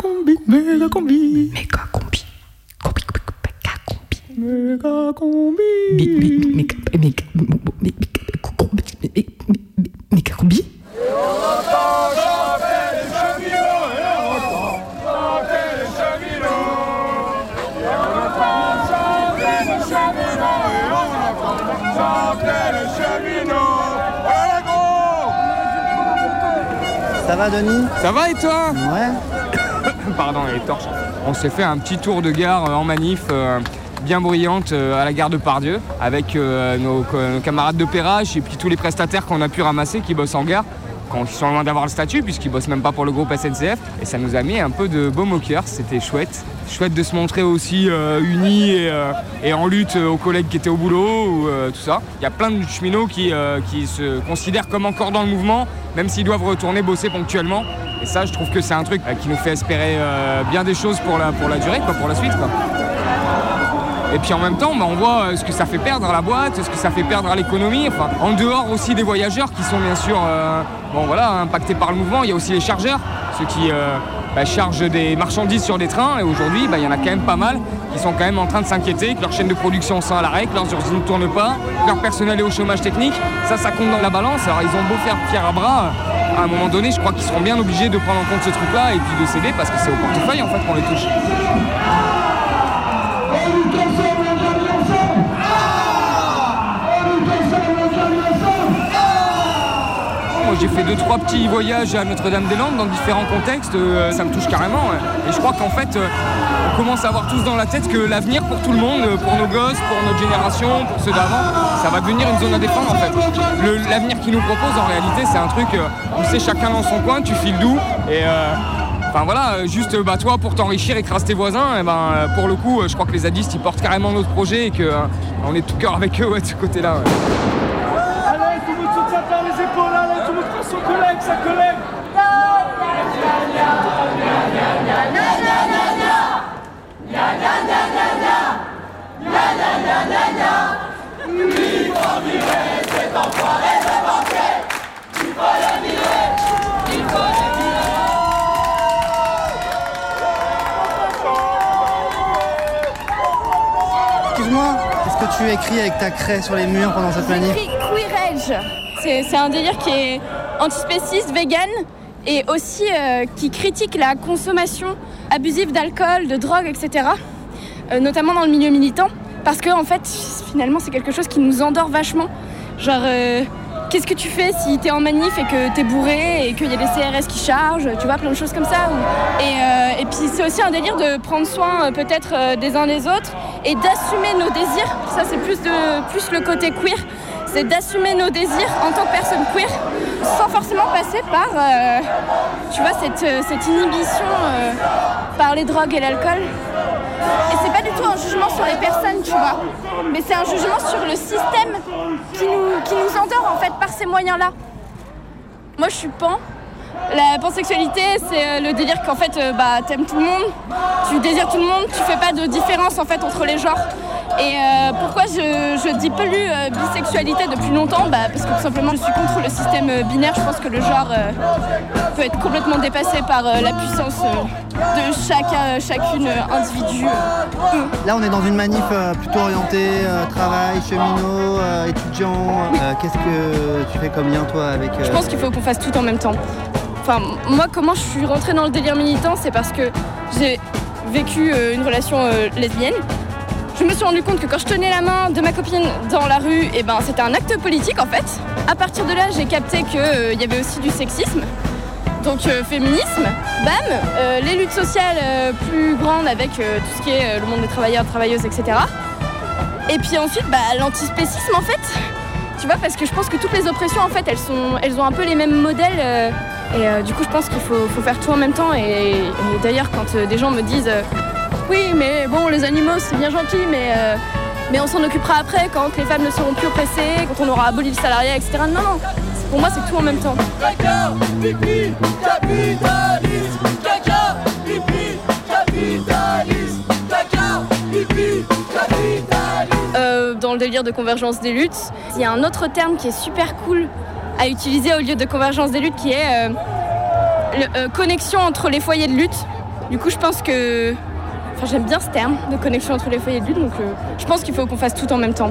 combi, méga combi. Méga combi. Combi, combi, méga combi. Méga combi. Méga, méga, méga combi. Ça va Denis Ça va et toi Ouais. On s'est fait un petit tour de gare euh, en manif. euh, bien bruyante euh, à la gare de Pardieu avec nos, camarades de Perrache et puis tous les prestataires qu'on a pu ramasser qui bossent en gare quand ils sont loin d'avoir le statut puisqu'ils bossent même pas pour le groupe SNCF et ça nous a mis un peu de baume au cœur, c'était chouette. Chouette de se montrer aussi unis et, en lutte aux collègues qui étaient au boulot ou tout ça. Il y a plein de cheminots qui se considèrent comme encore dans le mouvement même s'ils doivent retourner bosser ponctuellement et ça je trouve que c'est un truc euh, qui nous fait espérer euh, bien des choses pour la, pour la durée, quoi, pour la suite. Et puis en même temps, bah, on voit euh, ce que ça fait perdre à la boîte, ce que ça fait perdre à l'économie. Enfin, en dehors aussi des voyageurs qui sont bien sûr bon, voilà, impactés par le mouvement, il y a aussi les chargeurs, ceux qui bah, chargent des marchandises sur des trains. Et aujourd'hui, bah, il y en a quand même pas mal qui sont quand même en train de s'inquiéter que leur chaîne de production sont à l'arrêt, que leurs usines ne tournent pas, que leur personnel est au chômage technique. Ça, ça compte dans la balance. Alors ils ont beau faire pierre à bras. À un moment donné, je crois qu'ils seront bien obligés de prendre en compte ce truc-là et puis de céder parce que c'est au portefeuille en fait qu'on les touche. J'ai fait deux trois petits voyages à Notre-Dame-des-Landes dans différents contextes, euh, ça me touche carrément. Et je crois qu'en fait, euh, on commence à avoir tous dans la tête que l'avenir pour tout le monde, euh, pour nos gosses, pour notre génération, pour ceux d'avant, ça va devenir une zone à défendre en fait. L'avenir qu'ils nous proposent en réalité, c'est un truc où c'est chacun dans son coin, tu files doux et Enfin voilà, juste bah, toi pour t'enrichir, écraser tes voisins, et ben, euh, pour le coup, je crois que les zadistes ils portent carrément notre projet et qu'on est tout cœur avec eux ouais, de ce côté-là. Allez, tout le monde se tient par les épaules, allez, le collègue, sa collègue. Excuse-moi, qu'est-ce que tu écris avec ta craie sur les murs pendant cette manif c'est un délire qui est antispéciste, vegan et aussi euh, qui critique la consommation abusive d'alcool, de drogue, etc. euh, notamment dans le milieu militant. Parce que en fait, finalement, c'est quelque chose qui nous endort vachement. Genre, euh, qu'est-ce que tu fais si t'es en manif et que t'es bourré et qu'il y a des CRS qui chargent, tu vois, plein de choses comme ça. Et, puis c'est aussi un délire de prendre soin peut-être des uns des autres et d'assumer nos désirs. Ça, c'est plus le côté queer. C'est d'assumer nos désirs en tant que personne queer sans forcément passer par, euh, tu vois, cette, euh, cette inhibition euh, par les drogues et l'alcool. Et c'est pas du tout un jugement sur les personnes, tu vois. Mais c'est un jugement sur le système qui nous, qui nous endort en fait par ces moyens-là. Moi je suis pan. La pansexualité, c'est le délire qu'en fait, bah, t'aimes tout le monde, tu désires tout le monde, tu fais pas de différence en fait entre les genres. Et euh, pourquoi je, je dis plus euh, bisexualité depuis longtemps? Bah, Parce que tout simplement, je suis contre le système euh, binaire. Je pense que le genre peut être complètement dépassé par la puissance de chacun, chacune individu. Là, on est dans une manif plutôt orientée travail, cheminot, étudiant. Qu'est-ce que tu fais comme lien, toi, avec. Je pense qu'il faut qu'on fasse tout en même temps. Enfin, moi, comment je suis rentrée dans le délire militant, c'est parce que j'ai vécu une relation lesbienne. Je me suis rendu compte que quand je tenais la main de ma copine dans la rue, eh ben, c'était un acte politique en fait. À partir de là, j'ai capté qu'il y avait aussi du sexisme. Donc euh, féminisme, bam, euh, les luttes sociales euh, plus grandes avec euh, tout ce qui est euh, le monde des travailleurs, travailleuses, etc. Et puis ensuite, bah, l'antispécisme en fait. Tu vois, parce que je pense que toutes les oppressions, en fait, elles, sont, elles ont un peu les mêmes modèles. euh, et euh, du coup, je pense qu'il faut, faire tout en même temps. Et, et d'ailleurs, quand euh, des gens me disent euh, Oui, mais bon, les animaux, c'est bien gentil, mais, euh, mais on s'en occupera après, quand les femmes ne seront plus oppressées, quand on aura aboli le salariat, etc. Non, non. Pour moi, c'est tout en même temps. Caca, pipi, capitalisme. Caca, pipi, capitalisme. Caca, pipi, capitalisme. Euh, dans le délire de convergence des luttes, il y a un autre terme qui est super cool à utiliser au lieu de convergence des luttes qui est euh, le- euh, connexion entre les foyers de lutte. Du coup, je pense que. J'aime bien ce terme de connexion entre les foyers de lutte, donc euh, je pense qu'il faut qu'on fasse tout en même temps.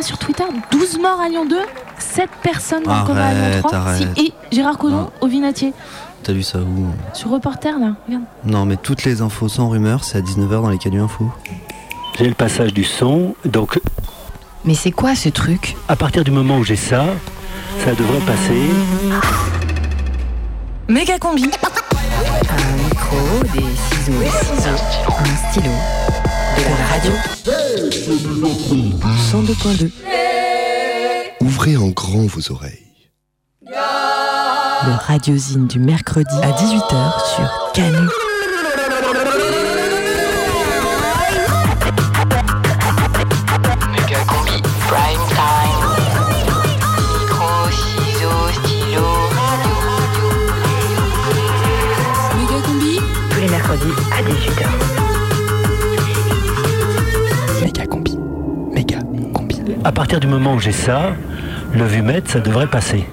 là sur Twitter 12 morts à Lyon 2 7 personnes dans le coma à Lyon Arrête, 3 arrête. Si, Et Gérard Collomb Non. au Vinatier T'as lu ça où Sur Reporter là, regarde. Non, mais toutes les infos sans rumeur, c'est à 19h dans les Canu Info. J'ai le passage du son, donc Mais c'est quoi ce truc? à partir du moment où j'ai ça, ça devrait passer. Méga combi Un micro, des ciseaux, un stylo, de la radio. 102.2 Ouvrez en grand vos oreilles. Le radiosine du mercredi à 18h sur Canu. Partir du moment où j'ai ça, le vumètre, ça devrait passer.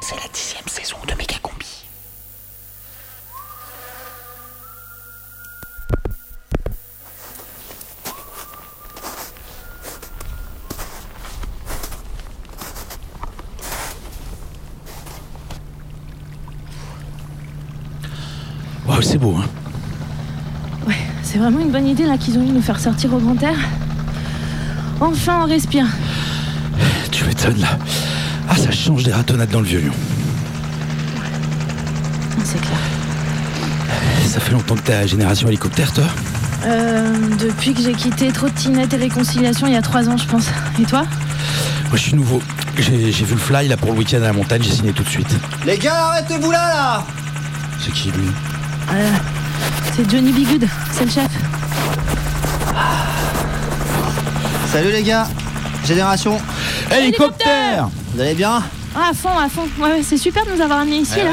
C'est la dixième saison de Méga combi. Waouh, c'est beau, hein. C'est vraiment une bonne idée là qu'ils ont eu de nous faire sortir au grand air. Enfin on respire. Tu m'étonnes là. Ah, ça change des ratonnades dans le vieux lion. C'est clair. Ça fait longtemps que t'es à la génération hélicoptère, toi Euh, depuis que j'ai quitté Trottinette et Réconciliation il y a 3 ans je pense. Et toi Moi, je suis nouveau. J'ai vu le fly là pour le week-end à la montagne, j'ai signé tout de suite. Les gars, arrêtez-vous là, là C'est qui lui Euh, C'est Johnny Bigood, c'est le chef. Salut les gars Génération, Hélicoptère vous allez bien? Ah à fond, à fond. Ouais, c'est super de nous avoir amenés ici là.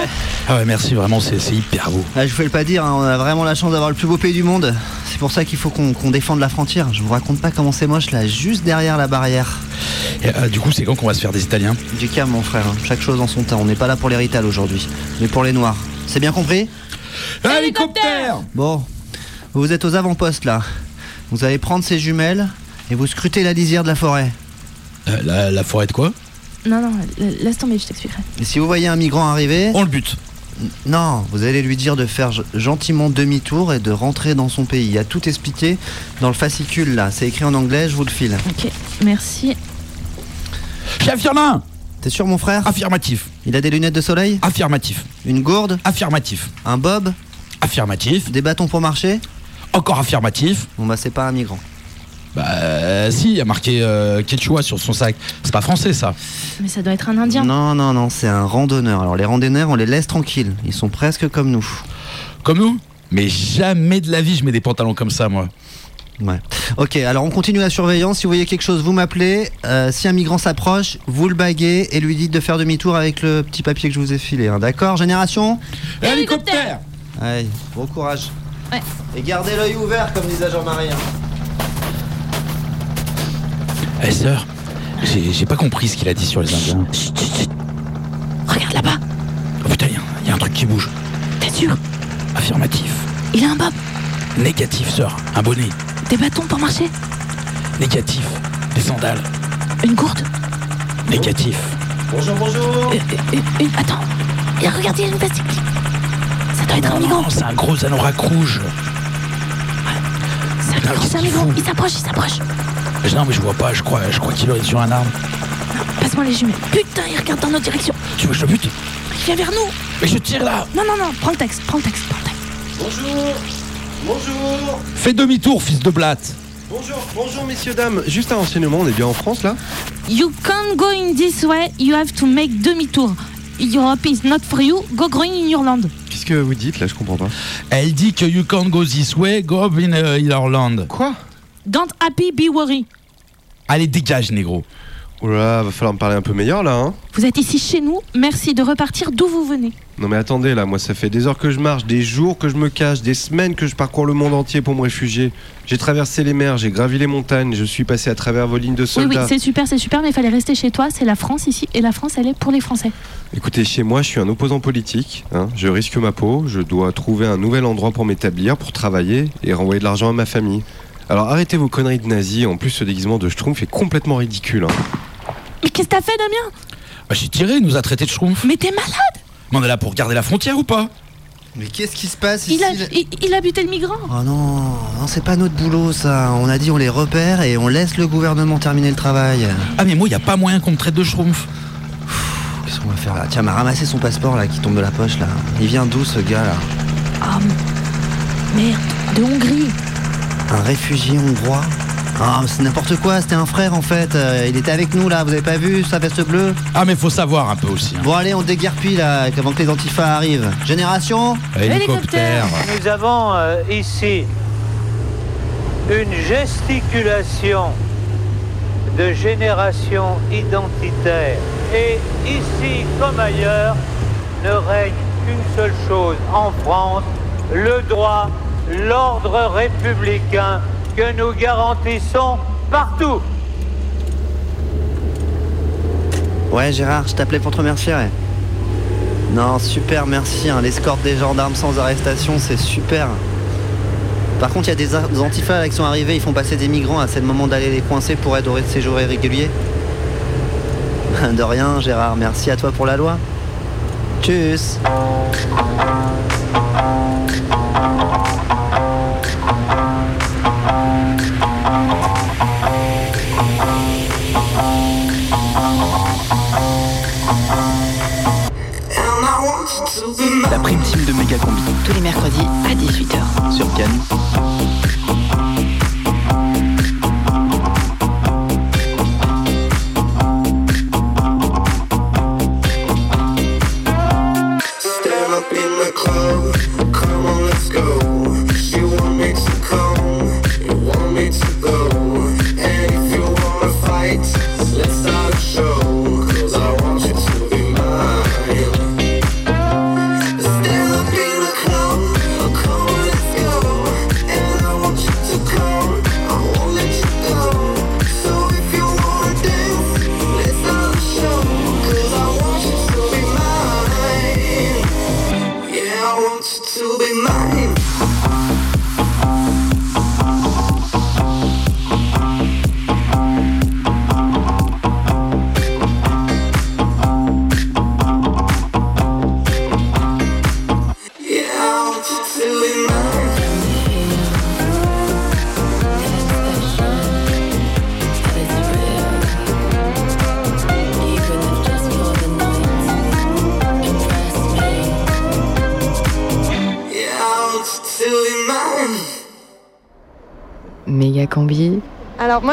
Ah ouais, merci, vraiment, c'est c'est hyper beau. Ah, Je vous fais le pas dire, hein, on a vraiment la chance d'avoir le plus beau pays du monde. C'est pour ça qu'il faut qu'on qu'on défende la frontière. Je vous raconte pas comment c'est moche là, juste derrière la barrière. Et, euh, du coup, c'est quand qu'on va se faire des Italiens? Du calme mon frère, hein. chaque chose en son temps. On n'est pas là pour les Rital aujourd'hui, mais pour les Noirs. C'est bien compris? Hélicoptère Bon, vous êtes aux avant-postes là. Vous allez prendre ces jumelles et vous scrutez la lisière de la forêt. Euh, la, la forêt de quoi Non, non, laisse tomber, je t'expliquerai. Et si vous voyez un migrant arriver, On le bute. non, vous allez lui dire de faire gentiment demi-tour et de rentrer dans son pays. Il y a tout expliqué dans le fascicule là. C'est écrit en anglais, je vous le file. Ok, merci. J'affirme un T'es sûr mon frère Affirmatif. Il a des lunettes de soleil Affirmatif. Une gourde Affirmatif. Un bob Affirmatif. Des bâtons pour marcher Encore affirmatif. Bon bah c'est pas un migrant. Bah euh, si, il y a marqué euh, Quechua sur son sac. C'est pas français ça. Mais ça doit être un Indien. Non, non, non, c'est un randonneur. Alors les randonneurs, on les laisse tranquilles. Ils sont presque comme nous. Comme nous Mais jamais de la vie je mets des pantalons comme ça moi. Ouais. Ok, alors on continue la surveillance. Si vous voyez quelque chose, vous m'appelez. Euh, si un migrant s'approche, vous le baguez et lui dites de faire demi-tour avec le petit papier que je vous ai filé. hein. D'accord, génération? Hélicoptère Allez, bon courage. Ouais. Et gardez l'œil ouvert, comme disait Jean-Marie. hein. Eh sœur, j'ai pas compris ce qu'il a dit sur les Indiens. Regarde là-bas, Oh putain, il y a- il y, a un truc qui bouge. t'es sûr? Affirmatif. Il a un bob, Négatif, sœur. Un bonnet. des bâtons pour marcher, Négatif. Des sandales. une gourde? Négatif. Bonjour, bonjour. Euh, euh, euh, attends, et regardez, il y a une plastique. Ça doit être un migrant. non, c'est un gros anorak rouge. C'est un Non, migrant, qu'est-ce c'est un qu'il migrant. Il s'approche, il s'approche. Non, mais je vois pas, je crois, je crois qu'il est sur un arbre. Passe-moi les jumelles. Putain, il regarde dans notre direction. Tu veux que je le bute? Il vient vers nous. Mais je tire là Non, non, non, prends le texte, prends le texte, prends le texte. Bonjour Bonjour Fais demi-tour, fils de blatte Bonjour, bonjour messieurs, dames. Juste un renseignement, on est bien en France là You can't go in this way, you have to make demi-tour. Europe is not for you, go growing in your land. Qu'est-ce que vous dites là? Je comprends pas. Elle dit que you can't go this way, go up in uh, Ireland. Quoi? Don't happy, be worry. Allez, dégage, négro. Oh là là, va falloir me parler un peu meilleur là, hein Vous êtes ici chez nous, merci de repartir d'où vous venez. Non mais attendez là, moi ça fait des heures que je marche, des jours que je me cache, des semaines que je parcours le monde entier pour me réfugier. J'ai traversé les mers, j'ai gravi les montagnes, je suis passé à travers vos lignes de Oui, oui, soldats. c'est super, c'est super, mais il fallait rester chez toi, c'est la France ici, et la France, elle est pour les Français. Écoutez, chez moi je suis un opposant politique, hein. je risque ma peau, je dois trouver un nouvel endroit pour m'établir, pour travailler et renvoyer de l'argent à ma famille. Alors arrêtez vos conneries de nazis, en plus ce déguisement de schtroumpf est complètement ridicule. hein. Mais qu'est-ce que t'as fait, Damien? Bah, j'ai tiré, il nous a traité de schtroumpf. Mais t'es malade Mais on est là pour garder la frontière ou pas? Mais qu'est-ce qui se passe ici il a, il, il buté le migrant Oh non, non c'est pas notre boulot ça. On a dit on les repère et on laisse le gouvernement terminer le travail. Ah, mais moi, y a pas moyen qu'on me traite de schtroumpf. Qu'est-ce qu'on va faire là? Tiens, m'a ramassé son passeport là qui tombe de la poche là. Il vient d'où ce gars là? Ah, merde, de Hongrie. Un réfugié hongrois Ah, c'est n'importe quoi, c'était un frère en fait. Euh, il était avec nous là, vous avez pas vu sa veste bleue? Ah, mais faut savoir un peu aussi. hein. Bon, allez, on déguerpille là avant que les antifas arrivent. Génération Hélicoptère. Nous avons euh, ici une gesticulation de génération identitaire. Et ici comme ailleurs, ne règne qu'une seule chose en France, le droit, l'ordre républicain que nous garantissons partout. Ouais, Gérard, je t'appelais pour te remercier. Non, super, merci. hein. L'escorte des gendarmes sans arrestation, c'est super. Par contre, il y a des, antifas qui sont arrivés, ils font passer des migrants. C'est le moment d'aller les coincer pour aide au séjour irrégulier. De rien, Gérard. Merci à toi pour la loi. Tchuss. La prime team de Méga Combi Tous les mercredis à 18h. sur Cannes.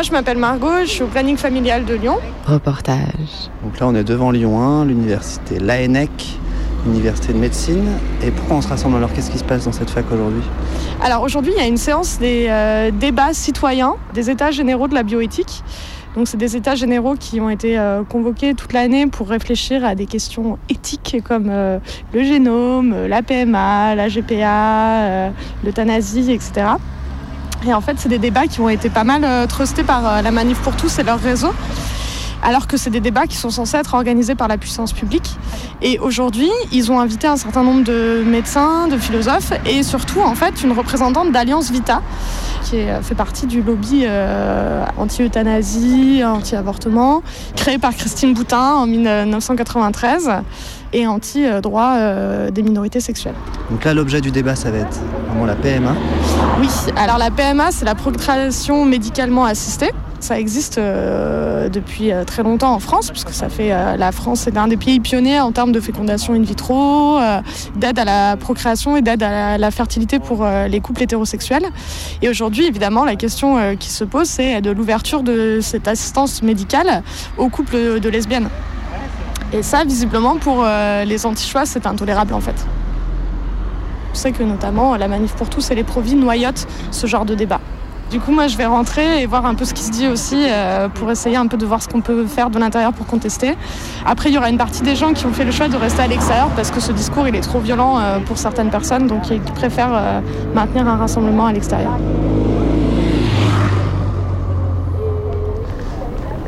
Moi je m'appelle Margot, je suis au planning familial de Lyon. reportage. Donc là, on est devant Lyon 1, l'université l'ANEC, université de médecine. Et pourquoi on se rassemble alors? Qu'est-ce qui se passe dans cette fac aujourd'hui? Alors aujourd'hui il y a une séance des euh, débats citoyens des états généraux de la bioéthique. Donc c'est des états généraux qui ont été euh, convoqués toute l'année pour réfléchir à des questions éthiques comme euh, le génome, la PMA, la GPA, euh, l'euthanasie, etc. Et en fait c'est des débats qui ont été pas mal euh, trustés par euh, la Manif pour tous et leur réseau. Alors que c'est des débats qui sont censés être organisés par la puissance publique. Et aujourd'hui, ils ont invité un certain nombre de médecins, de philosophes et surtout en fait une représentante d'Alliance Vita qui est- fait partie du lobby euh, anti-euthanasie, anti-avortement, créé par Christine Boutin en 1993 et anti-droit euh, des minorités sexuelles. Donc là, l'objet du débat, ça va être vraiment la PMA. Oui, alors la PMA, c'est la procréation médicalement assistée. Ça existe euh, depuis euh, très longtemps en France, puisque ça fait euh, la France est un des pays pionniers en termes de fécondation in vitro, d'aide à la procréation et d'aide à la, fertilité pour les couples hétérosexuels. Et aujourd'hui, évidemment, la question qui se pose, c'est de l'ouverture de cette assistance médicale aux couples de lesbiennes. Et ça, visiblement, pour les anti-choix, c'est intolérable en fait. Je sais que notamment la Manif pour tous et les Provis noyotent ce genre de débat. Du coup, moi, je vais rentrer et voir un peu ce qui se dit aussi euh, pour essayer un peu de voir ce qu'on peut faire de l'intérieur pour contester. Après, il y aura une partie des gens qui ont fait le choix de rester à l'extérieur parce que ce discours, il est trop violent euh, pour certaines personnes, donc ils préfèrent euh, maintenir un rassemblement à l'extérieur.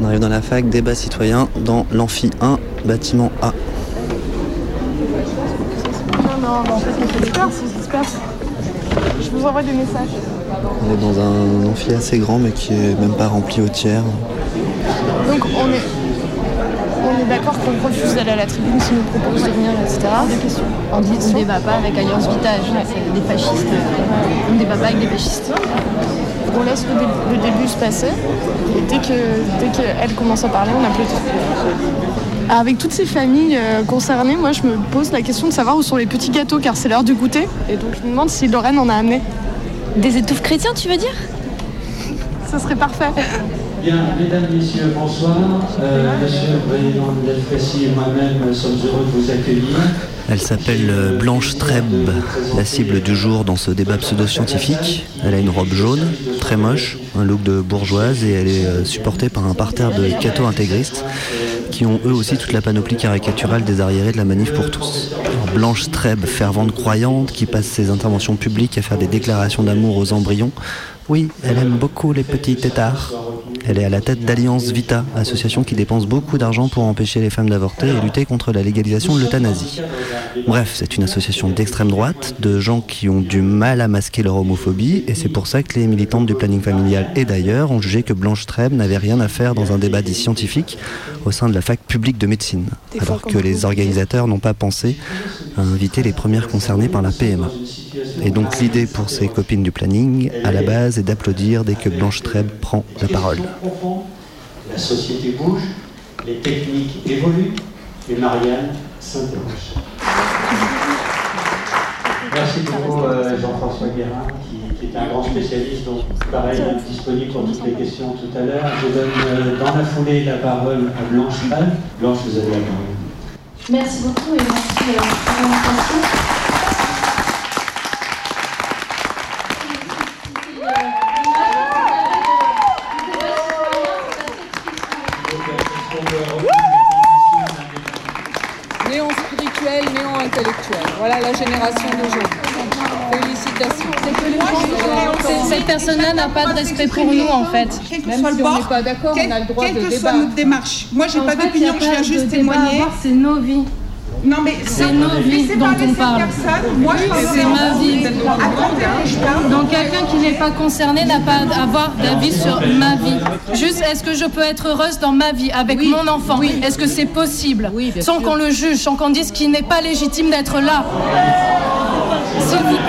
On arrive dans la fac, débat citoyen, dans l'amphi 1, bâtiment A. Non, non, en fait, on c'est ce qui se passe. Je vous envoie des messages. On est dans un amphi assez grand, mais qui est même pas rempli au tiers. Donc, on est, on est d'accord qu'on refuse d'aller à la tribune si nous propose de venir, etc. Des questions. On dit qu'on ne débat pas avec Alliance Vitage, c'est des fascistes. On ne débat pas avec des fascistes. On laisse le, dé- le début se passer et dès que dès qu'elle commence à parler, on applaudit. Avec toutes ces familles euh, concernées, moi je me pose la question de savoir où sont les petits gâteaux car c'est l'heure du goûter. Et donc je me demande si Lorraine en a amené. Des étouffes chrétiens, tu veux dire? Ce serait parfait. Bien, mesdames, messieurs, bonsoir. Euh, monsieur Président Delfassi et moi-même sommes heureux de vous accueillir. Elle s'appelle euh, Blanche Treb, la cible du jour dans ce débat pseudo-scientifique. Elle a une robe jaune, très moche, un look de bourgeoise et elle est supportée par un parterre de cathos intégristes qui ont eux aussi toute la panoplie caricaturale des arriérés de la manif pour tous. Blanche Treb, fervente croyante qui passe ses interventions publiques à faire des déclarations d'amour aux embryons. Oui, elle aime beaucoup les petits têtards. Elle est à la tête d'Alliance Vita, association qui dépense beaucoup d'argent pour empêcher les femmes d'avorter et lutter contre la légalisation de l'euthanasie. Bref, c'est une association d'extrême droite, de gens qui ont du mal à masquer leur homophobie, et c'est pour ça que les militantes du planning familial et d'ailleurs ont jugé que Blanche Treb n'avait rien à faire dans un débat dit scientifique au sein de la fac publique de médecine, alors que les organisateurs n'ont pas pensé à inviter les premières concernées par la PMA. Et donc l'idée pour ces copines du planning, à la base, est d'applaudir dès que Blanche Treb prend la parole. La société bouge, les techniques évoluent et Marianne s'interroge. Merci beaucoup euh, Jean-François Guérin qui, qui est un grand spécialiste, donc pareil, disponible pour toutes les questions tout à l'heure. Je donne euh, dans la foulée la parole à Blanche Pal. Blanche, vous avez la parole. Merci beaucoup et merci de la présentation. N'a pas de respect pour nous en fait. Quel que soit le bord, quel- quelle que soit notre démarche. Moi, j'ai pas d'opinion, a je viens juste de témoigner. C'est nos vies. Non, mais c'est nos vies dont on parle. Moi, c'est ma vie. Donc quelqu'un qui n'est pas concerné n'a pas à avoir d'avis sur ma vie. Juste, est-ce que je peux être heureuse dans ma vie avec mon enfant? Est-ce que c'est possible? Sans qu'on le juge, sans qu'on dise qu'il n'est pas légitime d'être là. S'il vous plaît.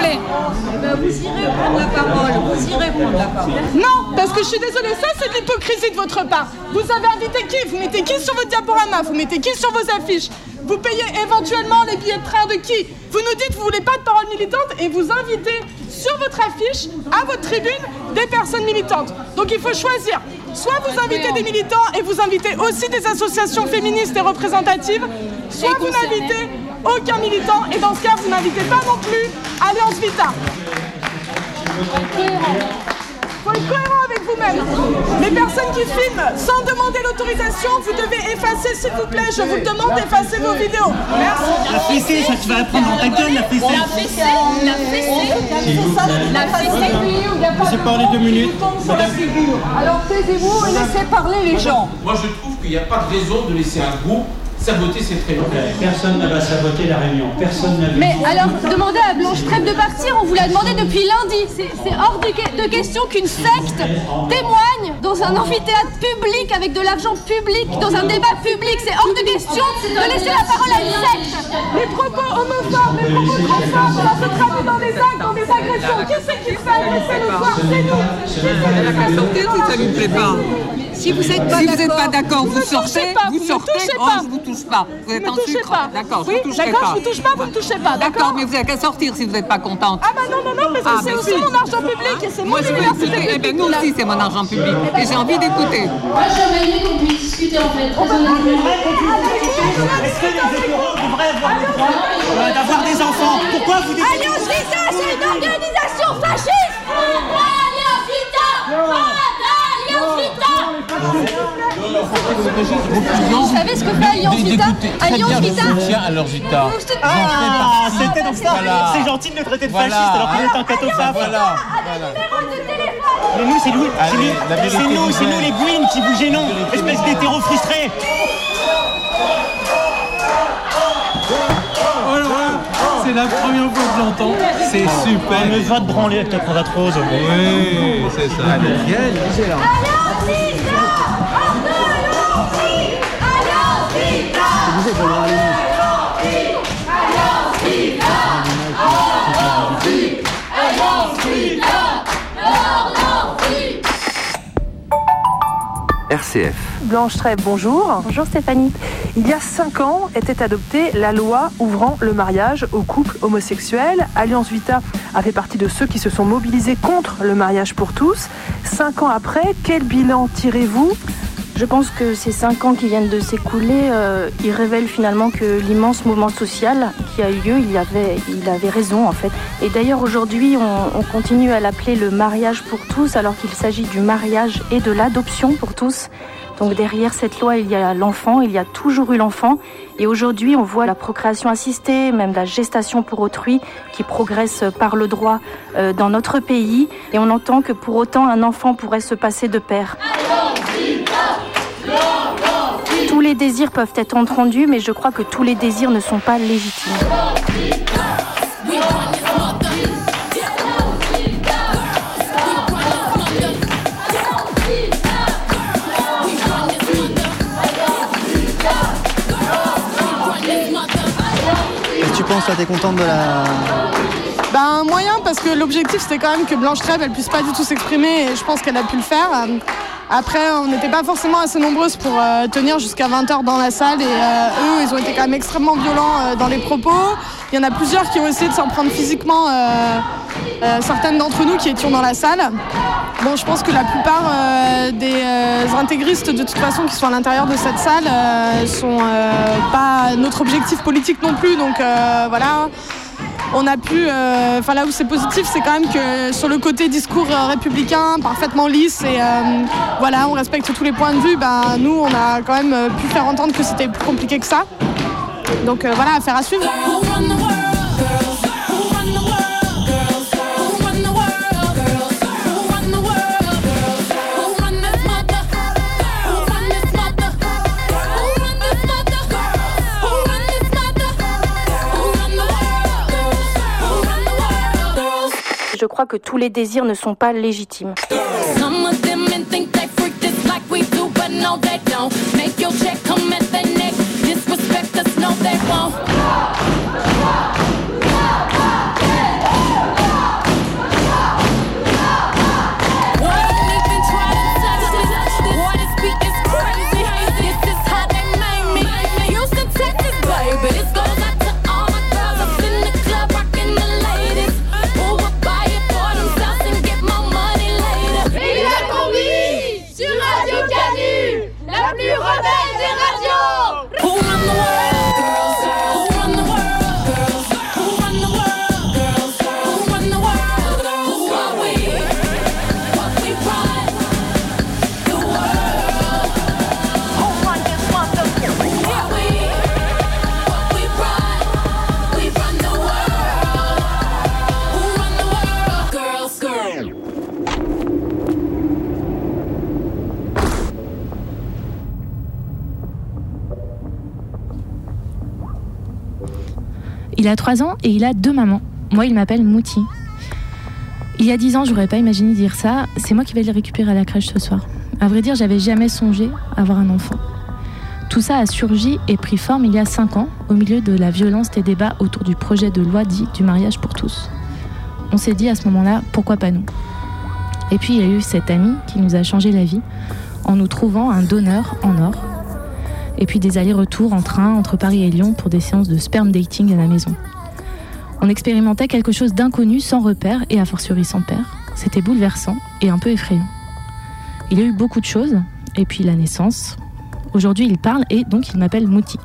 Vous irez prendre la parole. Vous la parole. Non, parce que je suis désolée, ça c'est de l'hypocrisie de votre part. Vous avez invité qui? Vous mettez qui sur votre diaporama? Vous mettez qui sur vos affiches? Vous payez éventuellement les billets de train de qui? Vous nous dites que vous voulez pas de parole militante et vous invitez sur votre affiche, à votre tribune, des personnes militantes. Donc il faut choisir. Soit vous invitez des militants et vous invitez aussi des associations féministes et représentatives, soit vous n'invitez aucun militant et dans ce cas vous n'invitez pas non plus Alliance Vita. Faut être cohérent avec vous-même. Les personnes qui filment sans demander l'autorisation, vous devez effacer, s'il vous plaît. Je vous demande d'effacer vos vidéos. Merci. La fessée, ça tu vas la prendre dans ta gueule, la fessée. La fessée, la fessée. La figure, il n'y a pas Laissez de parler mots deux minutes. Alors taisez-vous et laissez parler les gens. Moi, je trouve qu'il n'y a pas de raison de laisser un groupe saboter cette réunion. Personne ne va saboter la réunion. Personne n'a vu. Mais alors, demandez à Blanche Trèbe de partir, on vous l'a demandé depuis lundi. C'est hors de, que- de question qu'une secte témoigne dans un amphithéâtre public avec de l'argent public, dans un débat public. C'est hors de question de laisser la parole à une secte. Les propos homophobes, les propos transphobes, ça se traduit dans des actes, dans des agressions. Qui c'est qui fait agresser le soir C'est nous. Sortir si ça lui plaît pas. Si vous êtes pas si vous n'êtes pas d'accord, vous vous sortez, touchez pas, vous vous sortez, touchez oh, pas. Touche pas. Vous êtes Me en touchez sucre. pas. D'accord, Oui, je vous toucherai d'accord, pas. je vous touche pas, vous me touchez pas, d'accord mais vous n'avez qu'à sortir si vous n'êtes pas contente. Ah bah non, non, non, parce que Ah, c'est bah aussi si. mon argent public et c'est mon Moi, je veux université. Eh ben, publique. nous aussi, c'est mon argent public. Et j'ai envie d'écouter. Moi, j'aimerais bien qu'on puisse discuter en fait. Est-ce que les écureuils devraient avoir le droit euh, d'avoir des enfants Pourquoi vous dites Alliance Vita, c'est une organisation fasciste Alliance Vita Alliance Vita Vous savez ce que fait Alliance Vita Alliance Vita à leur Vita. Ah, c'était donc ça. Voilà. C'est gentil de me traiter de Voilà. fasciste alors qu'on est en catophafe. Voilà. Mais nous, c'est nous, c'est nous, c'est nous, les Gwyn qui vous gênons, espèce d'hétéros frustrés. C'est la première fois que je l'entends. C'est super. Mais va te branler avec ta cravate rose. Oui, c'est ça. Allez, viens, RCF. Blanche Trèbe, bonjour. Bonjour Stéphanie. Il y a cinq ans était adoptée la loi ouvrant le mariage aux couples homosexuels. Alliance Vita a fait partie de ceux qui se sont mobilisés contre le mariage pour tous. Cinq ans après, quel bilan tirez-vous? Je pense que ces cinq ans qui viennent de s'écouler, euh, ils révèlent finalement que l'immense mouvement social qui a eu lieu, il, avait, il avait raison en fait. Et d'ailleurs aujourd'hui, on, on continue à l'appeler le mariage pour tous, alors qu'il s'agit du mariage et de l'adoption pour tous. Donc derrière cette loi, il y a l'enfant, il y a toujours eu l'enfant. Et aujourd'hui, on voit la procréation assistée, même la gestation pour autrui, qui progresse par le droit euh, dans notre pays. Et on entend que pour autant, un enfant pourrait se passer de père. Tous les désirs peuvent être entendus, mais je crois que tous les désirs ne sont pas légitimes. Tu penses Toi, t'es contente de la. Ben, un moyen parce que l'objectif c'était quand même que Blanche Trèbe elle puisse pas du tout s'exprimer et je pense qu'elle a pu le faire. Euh, Après on n'était pas forcément assez nombreuses pour euh, tenir jusqu'à 20h dans la salle et euh, eux ils ont été quand même extrêmement violents dans les propos. Il y en a plusieurs qui ont essayé de s'en prendre physiquement, certaines d'entre nous qui étions dans la salle. Bon je pense que la plupart des intégristes de toute façon qui sont à l'intérieur de cette salle sont pas notre objectif politique non plus donc voilà on a pu, euh, enfin là où c'est positif, c'est quand même que sur le côté discours euh, républicain, parfaitement lisse et euh, voilà, on respecte tous les points de vue. Ben nous, on a quand même pu faire entendre que c'était plus compliqué que ça. Donc voilà, affaire à suivre. Crois que tous les désirs ne sont pas légitimes. A 3 ans et il a deux mamans. Moi, il m'appelle Mouti. Il y a 10 ans, j'aurais pas imaginé dire ça. C'est moi qui vais le récupérer à la crèche ce soir. À vrai dire, j'avais jamais songé avoir un enfant. Tout ça a surgi et pris forme il y a 5 ans, au milieu de la violence des débats autour du projet de loi dit du mariage pour tous. On s'est dit à ce moment-là, pourquoi pas nous? Et puis il y a eu cet ami qui nous a changé la vie en nous trouvant un donneur en or. Et puis des allers-retours en train entre Paris et Lyon pour des séances de sperm dating à la maison. On expérimentait quelque chose d'inconnu, sans repère et a fortiori sans père. C'était bouleversant et un peu effrayant. Il y a eu beaucoup de choses, et puis la naissance. Aujourd'hui, il parle et donc il m'appelle Mouti.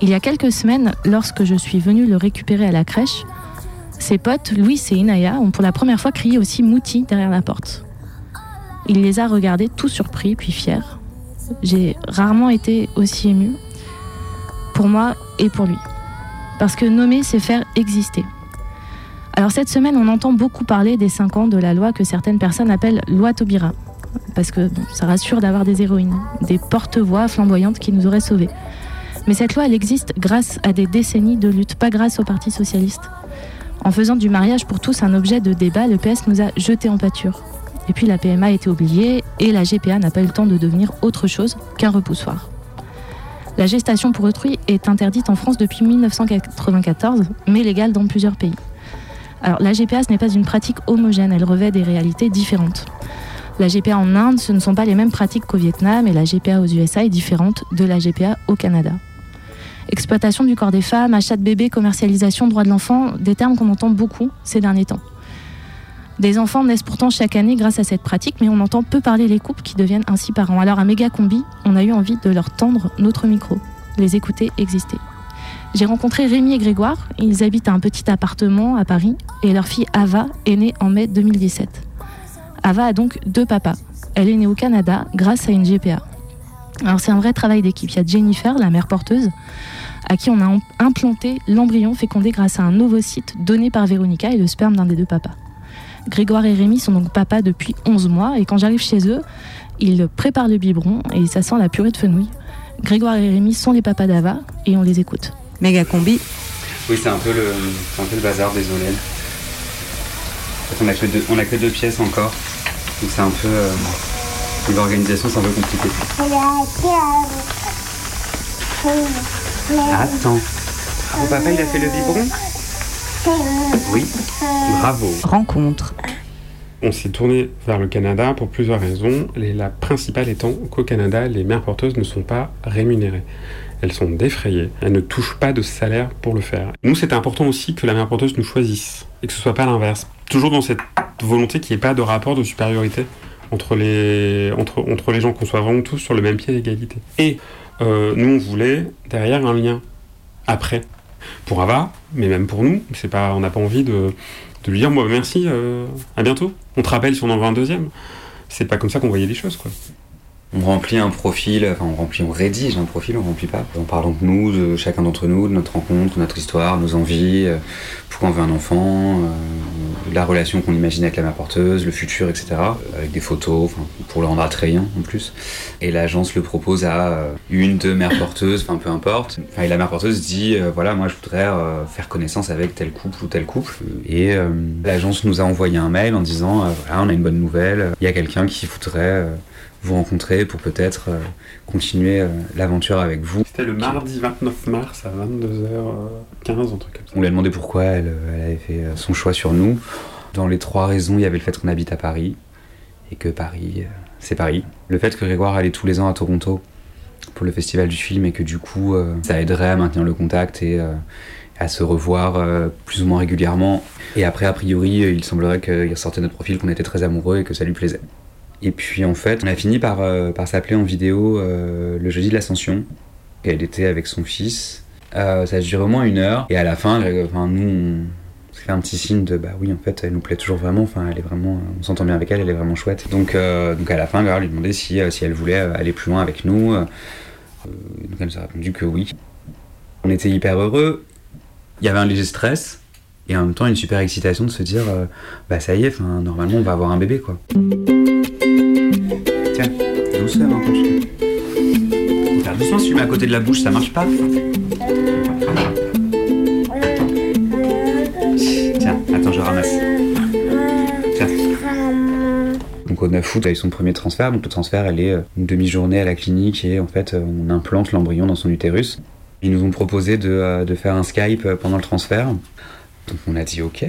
Il y a quelques semaines, lorsque je suis venue le récupérer à la crèche, ses potes, Louis et Inaya, ont pour la première fois crié aussi Mouti derrière la porte. Il les a regardés tout surpris puis fiers. J'ai rarement été aussi émue, pour moi et pour lui. Parce que nommer, c'est faire exister. Alors cette semaine, on entend beaucoup parler des 5 ans de la loi que certaines personnes appellent loi Taubira. Parce que ça rassure d'avoir des héroïnes, des porte-voix flamboyantes qui nous auraient sauvés. Mais cette loi, elle existe grâce à des décennies de lutte, pas grâce au Parti Socialiste. En faisant du mariage pour tous un objet de débat, le PS nous a jetés en pâture. Et puis la PMA a été oubliée et la GPA n'a pas eu le temps de devenir autre chose qu'un repoussoir. La gestation pour autrui est interdite en France depuis 1994, mais légale dans plusieurs pays. Alors la GPA, ce n'est pas une pratique homogène, elle revêt des réalités différentes. La GPA en Inde, ce ne sont pas les mêmes pratiques qu'au Vietnam et la GPA aux USA est différente de la GPA au Canada. Exploitation du corps des femmes, achat de bébés, commercialisation, droit de l'enfant, des termes qu'on entend beaucoup ces derniers temps. Des enfants naissent pourtant chaque année grâce à cette pratique, mais on entend peu parler les couples qui deviennent ainsi parents. Alors à Méga Combi, on a eu envie de leur tendre notre micro, les écouter exister. J'ai rencontré Rémi et Grégoire, ils habitent un petit appartement à Paris, et leur fille Ava est née en mai 2017. Ava a donc deux papas. Elle est née au Canada grâce à une GPA. Alors c'est un vrai travail d'équipe. Il y a Jennifer, la mère porteuse, à qui on a implanté l'embryon fécondé grâce à un ovocyte donné par Véronica et le sperme d'un des deux papas. Grégoire et Rémi sont donc papas depuis 11 mois et quand j'arrive chez eux, ils préparent le biberon et ça sent la purée de fenouil. Grégoire et Rémi sont les papas d'Ava et on les écoute. Méga combi. Oui, c'est un, peu le- c'est un peu le bazar, désolé. En fait, on a que deux, on a que deux pièces encore. Donc c'est un peu. euh, L'organisation, c'est un peu compliqué. Attends. Ton papa, il a fait le biberon? Oui. Bravo. Rencontre. On s'est tourné vers le Canada pour plusieurs raisons. La principale étant qu'au Canada, les mères porteuses ne sont pas rémunérées. Elles sont défrayées. Elles ne touchent pas de salaire pour le faire. Nous, c'était important aussi que la mère porteuse nous choisisse et que ce soit pas l'inverse. Toujours dans cette volonté qu'il n'y ait pas de rapport de supériorité entre les, entre, entre les gens, qu'on soit vraiment tous sur le même pied d'égalité. Et euh, nous, on voulait derrière un lien après. Pour Ava, mais même pour nous, c'est pas, on n'a pas envie de, lui dire moi merci, euh, à bientôt. On te rappelle si on en veut un deuxième. C'est pas comme ça qu'on voyait les choses, quoi. On remplit un profil, enfin on remplit, on rédige un profil, on remplit pas. En parlant de nous, de chacun d'entre nous, de notre rencontre, notre histoire, nos envies, euh, pourquoi on veut un enfant, euh, la relation qu'on imagine avec la mère porteuse, le futur, etc. euh, Avec des photos, pour le rendre attrayant en plus. Et l'agence le propose à une, deux mères porteuses, enfin peu importe. Et la mère porteuse dit, voilà, moi je voudrais faire connaissance avec tel couple ou tel couple. Et l'agence nous a envoyé un mail en disant, voilà, on a une bonne nouvelle, il y a quelqu'un qui voudrait... vous rencontrer pour peut-être euh, continuer euh, l'aventure avec vous. C'était le mardi 29 mars à 22h15, un truc comme ça. On lui a demandé pourquoi elle, euh, elle avait fait son choix sur nous. Dans les trois raisons, il y avait le fait qu'on habite à Paris et que Paris, euh, c'est Paris. Le fait que Grégoire allait tous les ans à Toronto pour le festival du film et que du coup, ça aiderait à maintenir le contact et à se revoir euh, plus ou moins régulièrement. Et après, a priori, il semblerait qu'il ressortait notre profil, qu'on était très amoureux et que ça lui plaisait. Et puis en fait, on a fini par, euh, par s'appeler en vidéo euh, le jeudi de l'Ascension. Elle était avec son fils. Euh, ça a duré au moins une heure. Et à la fin, enfin, nous, on s'est fait un petit signe de bah oui, en fait, elle nous plaît toujours vraiment. Enfin, elle est vraiment, on s'entend bien avec elle, elle est vraiment chouette. Donc, donc à la fin, Grégoire lui demandait si, si elle voulait aller plus loin avec nous. Donc elle nous a répondu que oui. On était hyper heureux. Il y avait un léger stress. Et en même temps, une super excitation de se dire, bah ça y est, normalement, on va avoir un bébé, quoi. à côté de la bouche, ça marche pas Tiens, attends, je ramasse. Donc au 9 août, a eu son premier transfert. Donc le transfert, elle est euh, une demi-journée à la clinique et en fait, euh, on implante l'embryon dans son utérus. Ils nous ont proposé de euh, faire un Skype pendant le transfert. Donc on a dit ok.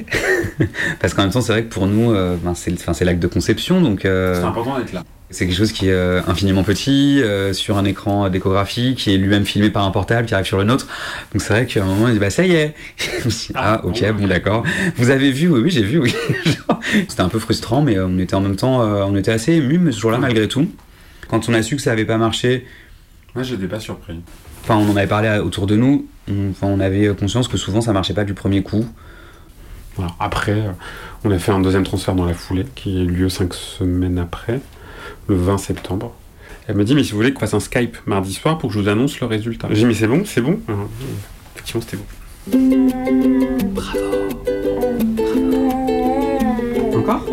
Parce qu'en même temps, c'est vrai que pour nous, euh, ben, c'est enfin, c'est l'acte de conception. Donc euh, C'est important d'être là. c'est quelque chose qui est euh, infiniment petit, sur un écran d'échographie, qui est lui-même filmé par un portable, qui arrive sur le nôtre. Donc c'est vrai qu'à un moment, il dit bah ça y est. Dit, ah ok, bon d'accord. Vous avez vu Oui, oui, j'ai vu, oui. C'était un peu frustrant, mais on était en même temps, on était assez émus, mais ce jour-là malgré tout. Quand on a su que ça avait pas marché, Moi, j'étais pas surpris. enfin on en avait parlé autour de nous, on, enfin, on avait conscience que souvent ça marchait pas du premier coup. Voilà. Après, on a fait un deuxième transfert dans la foulée, qui a eu lieu cinq semaines après, le 20 septembre. Elle me dit, mais si vous voulez qu'on fasse un Skype mardi soir pour que je vous annonce le résultat. J'ai dit, mais c'est bon, c'est bon. Euh, Effectivement, c'était bon. Encore?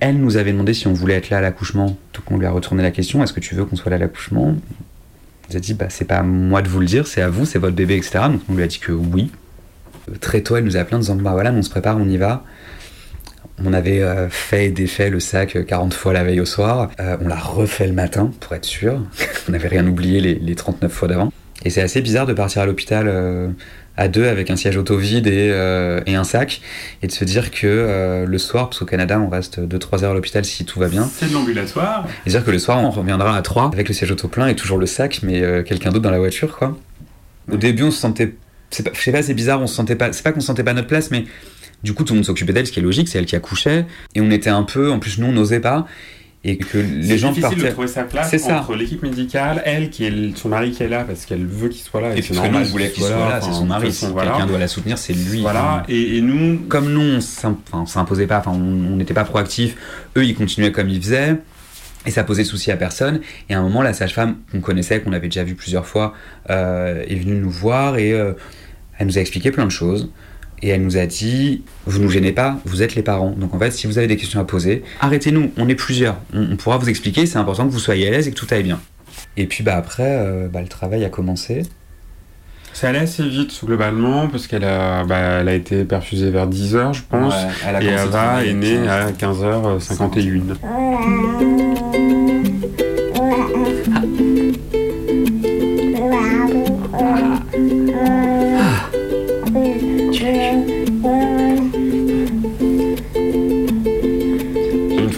Elle nous avait demandé si on voulait être là à l'accouchement, donc on lui a retourné la question est-ce que tu veux qu'on soit là à l'accouchement? Nous a dit bah c'est pas à moi de vous le dire, c'est à vous, c'est votre bébé, etc. Donc on lui a dit que oui. Euh, Très tôt, elle nous a appelé en disant bah voilà, on se prépare, on y va. On avait euh, fait et défait le sac euh, 40 fois la veille au soir. Euh, on l'a refait le matin pour être sûr. on n'avait rien oublié les, les 39 fois d'avant. Et c'est assez bizarre de partir à l'hôpital euh, à deux avec un siège auto vide et, euh, et un sac et de se dire que euh, le soir, parce qu'au Canada on reste 2-3 heures à l'hôpital si tout va bien, C'est de l'ambulatoire. et dire que le soir on reviendra à 3 avec le siège auto plein et toujours le sac mais euh, quelqu'un d'autre dans la voiture quoi. Au début on se sentait, c'est pas, je sais pas c'est bizarre, on se sentait pas, c'est pas qu'on se sentait pas notre place mais du coup tout le monde s'occupait d'elle ce qui est logique, c'est elle qui accouchait et on était un peu, en plus nous on n'osait pas et que les C'est gens difficile partaient. de trouver sa place C'est ça. entre l'équipe médicale, elle qui est son mari qui est là parce qu'elle veut qu'il soit là Et c'est parce que nous, on voulait qu'il soit là, c'est son mari. Si voilà. quelqu'un doit la soutenir, c'est lui. Voilà, et, nous. Comme nous, on s'imposait pas, enfin, on n'était pas proactifs, eux, ils continuaient comme ils faisaient. Et ça posait souci à personne. Et à un moment, la sage-femme qu'on connaissait, qu'on avait déjà vu plusieurs fois, euh, est venue nous voir et euh, elle nous a expliqué plein de choses. Et elle nous a dit Vous nous gênez pas, vous êtes les parents. Donc en fait, si vous avez des questions à poser, arrêtez-nous, on est plusieurs. On, on pourra vous expliquer, c'est important que vous soyez à l'aise et que tout aille bien. Et puis bah, après, euh, bah, le travail a commencé. Ça allait assez vite globalement parce qu'elle a, bah, elle a été perfusée vers 10h je pense Ouais, elle a et commencé à Ava est née à à 15h51.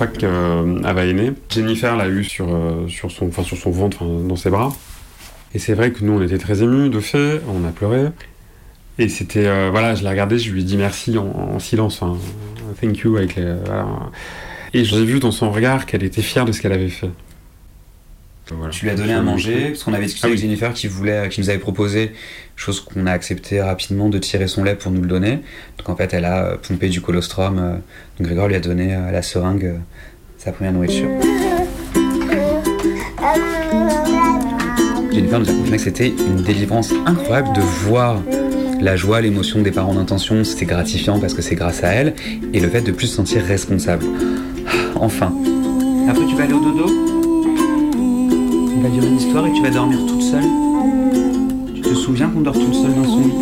Fois qu'Ava est née, Jennifer l'a eu sur, euh, sur, son, sur son ventre, dans ses bras. Et c'est vrai que nous, on était très émus, de fait, on a pleuré. Et c'était, euh, voilà, je l'ai regardé, je lui ai dit merci en, en silence, enfin, thank you, avec. Et j'ai vu dans son regard qu'elle était fière de ce qu'elle avait fait. Voilà. Tu lui as donné à manger, parce qu'on avait discuté Ah oui. avec Jennifer qui, voulait, qui nous avait proposé, chose qu'on a accepté rapidement, de tirer son lait pour nous le donner. Donc en fait, elle a euh, pompé du colostrum. euh, donc Grégoire lui a donné euh, à la seringue sa première nourriture. Jennifer nous a confirmé que c'était une délivrance incroyable de voir la joie, l'émotion des parents d'intention. C'était gratifiant parce que c'est grâce à elle. Et le fait de plus se sentir responsable. Ah, Enfin. Après, tu vas aller au dodo? Va dire une histoire et tu vas dormir toute seule. Tu te souviens qu'on dort toute seule dans son lit?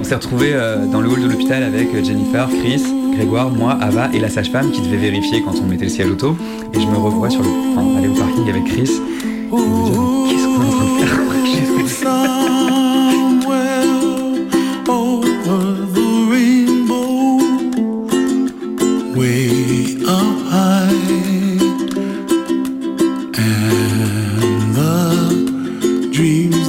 On s'est retrouvés euh, dans le hall de l'hôpital avec euh, Jennifer, Chris, Grégoire, moi, Ava et la sage-femme qui devait vérifier quand on mettait le siège auto. Et je me revois sur le, enfin, aller au parking avec Chris. Et me dire, mais qu'est-ce qu'on est en train de faire? The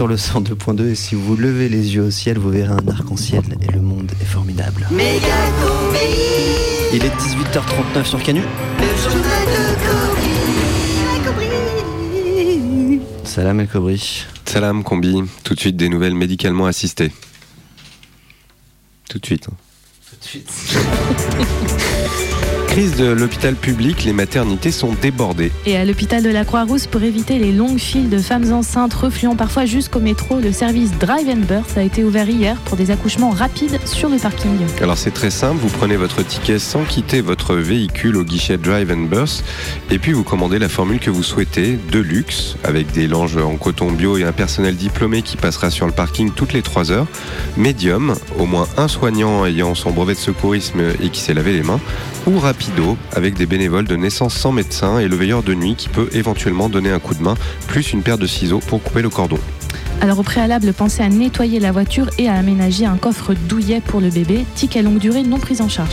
Sûr le 102.2 et si vous levez les yeux au ciel, vous verrez un arc-en-ciel et le monde est formidable. Il est 18h39 sur Canu. Salam El Kobri. Salam Combi, tout de suite des nouvelles médicalement assistées. Tout de suite. hein. Crise de l'hôpital public, les maternités sont débordées. Et à l'hôpital de la Croix-Rousse, pour éviter les longues files de femmes enceintes refluant parfois jusqu'au métro, le service Drive and Birth a été ouvert hier pour des accouchements rapides sur le parking. Alors c'est très simple, vous prenez votre ticket sans quitter votre véhicule au guichet Drive and Bus et puis vous commandez la formule que vous souhaitez, de luxe, avec des langes en coton bio et un personnel diplômé qui passera sur le parking toutes les 3 heures. Médium, au moins un soignant ayant son brevet de secourisme et qui s'est lavé les mains. Ou avec des bénévoles de naissance sans médecin et le veilleur de nuit qui peut éventuellement donner un coup de main, plus une paire de ciseaux pour couper le cordon. Alors au préalable, pensez à nettoyer la voiture et à aménager un coffre douillet pour le bébé, ticket longue durée non pris en charge.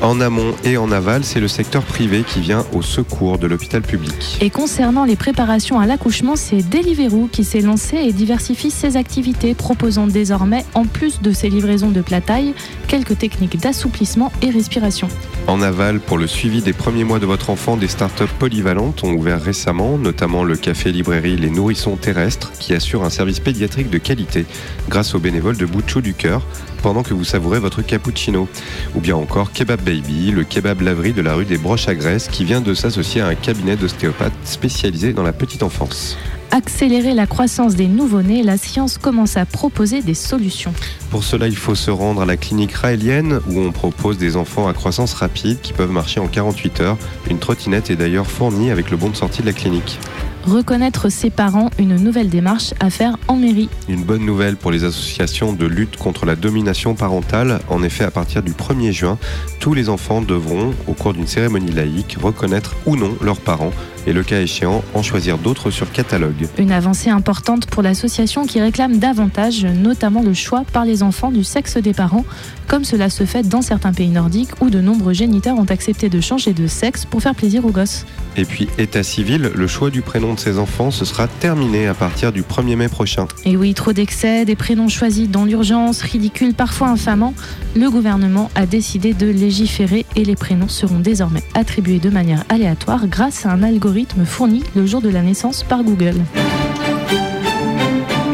En amont et en aval, c'est le secteur privé qui vient au secours de l'hôpital public. Et concernant les préparations à l'accouchement, c'est Deliveroo qui s'est lancé et diversifie ses activités, proposant désormais, en plus de ses livraisons de plat taille, quelques techniques d'assouplissement et respiration. En aval, pour le suivi des premiers mois de votre enfant, des startups polyvalentes ont ouvert récemment, notamment le café-librairie Les Nourrissons Terrestres, qui assure un service pédiatrique de qualité grâce aux bénévoles de Boucho du Cœur, pendant que vous savourez votre cappuccino. Ou bien encore Kebab Baby, le kebab laverie de la rue des Broches à Graisse, qui vient de s'associer à un cabinet d'ostéopathes spécialisé dans la petite enfance. Accélérer la croissance des nouveau-nés, la science commence à proposer des solutions. Pour cela, il faut se rendre à la clinique raélienne où on propose des enfants à croissance rapide qui peuvent marcher en 48 heures. Une trottinette est d'ailleurs fournie avec le bon de sortie de la clinique. Reconnaître ses parents, une nouvelle démarche à faire en mairie. Une bonne nouvelle pour les associations de lutte contre la domination parentale. En effet, à partir du 1er juin, tous les enfants devront, au cours d'une cérémonie laïque, reconnaître ou non leurs parents et, le cas échéant, en choisir d'autres sur catalogue. Une avancée importante pour l'association qui réclame davantage, notamment le choix par les enfants du sexe des parents, comme cela se fait dans certains pays nordiques où de nombreux géniteurs ont accepté de changer de sexe pour faire plaisir aux gosses. Et puis, état civil, le choix du prénom de ces enfants, ce sera terminé à partir du 1er mai prochain. Et oui, trop d'excès, des prénoms choisis dans l'urgence, ridicules, parfois infamants. Le gouvernement a décidé de légiférer et les prénoms seront désormais attribués de manière aléatoire grâce à un algorithme fourni le jour de la naissance par Google.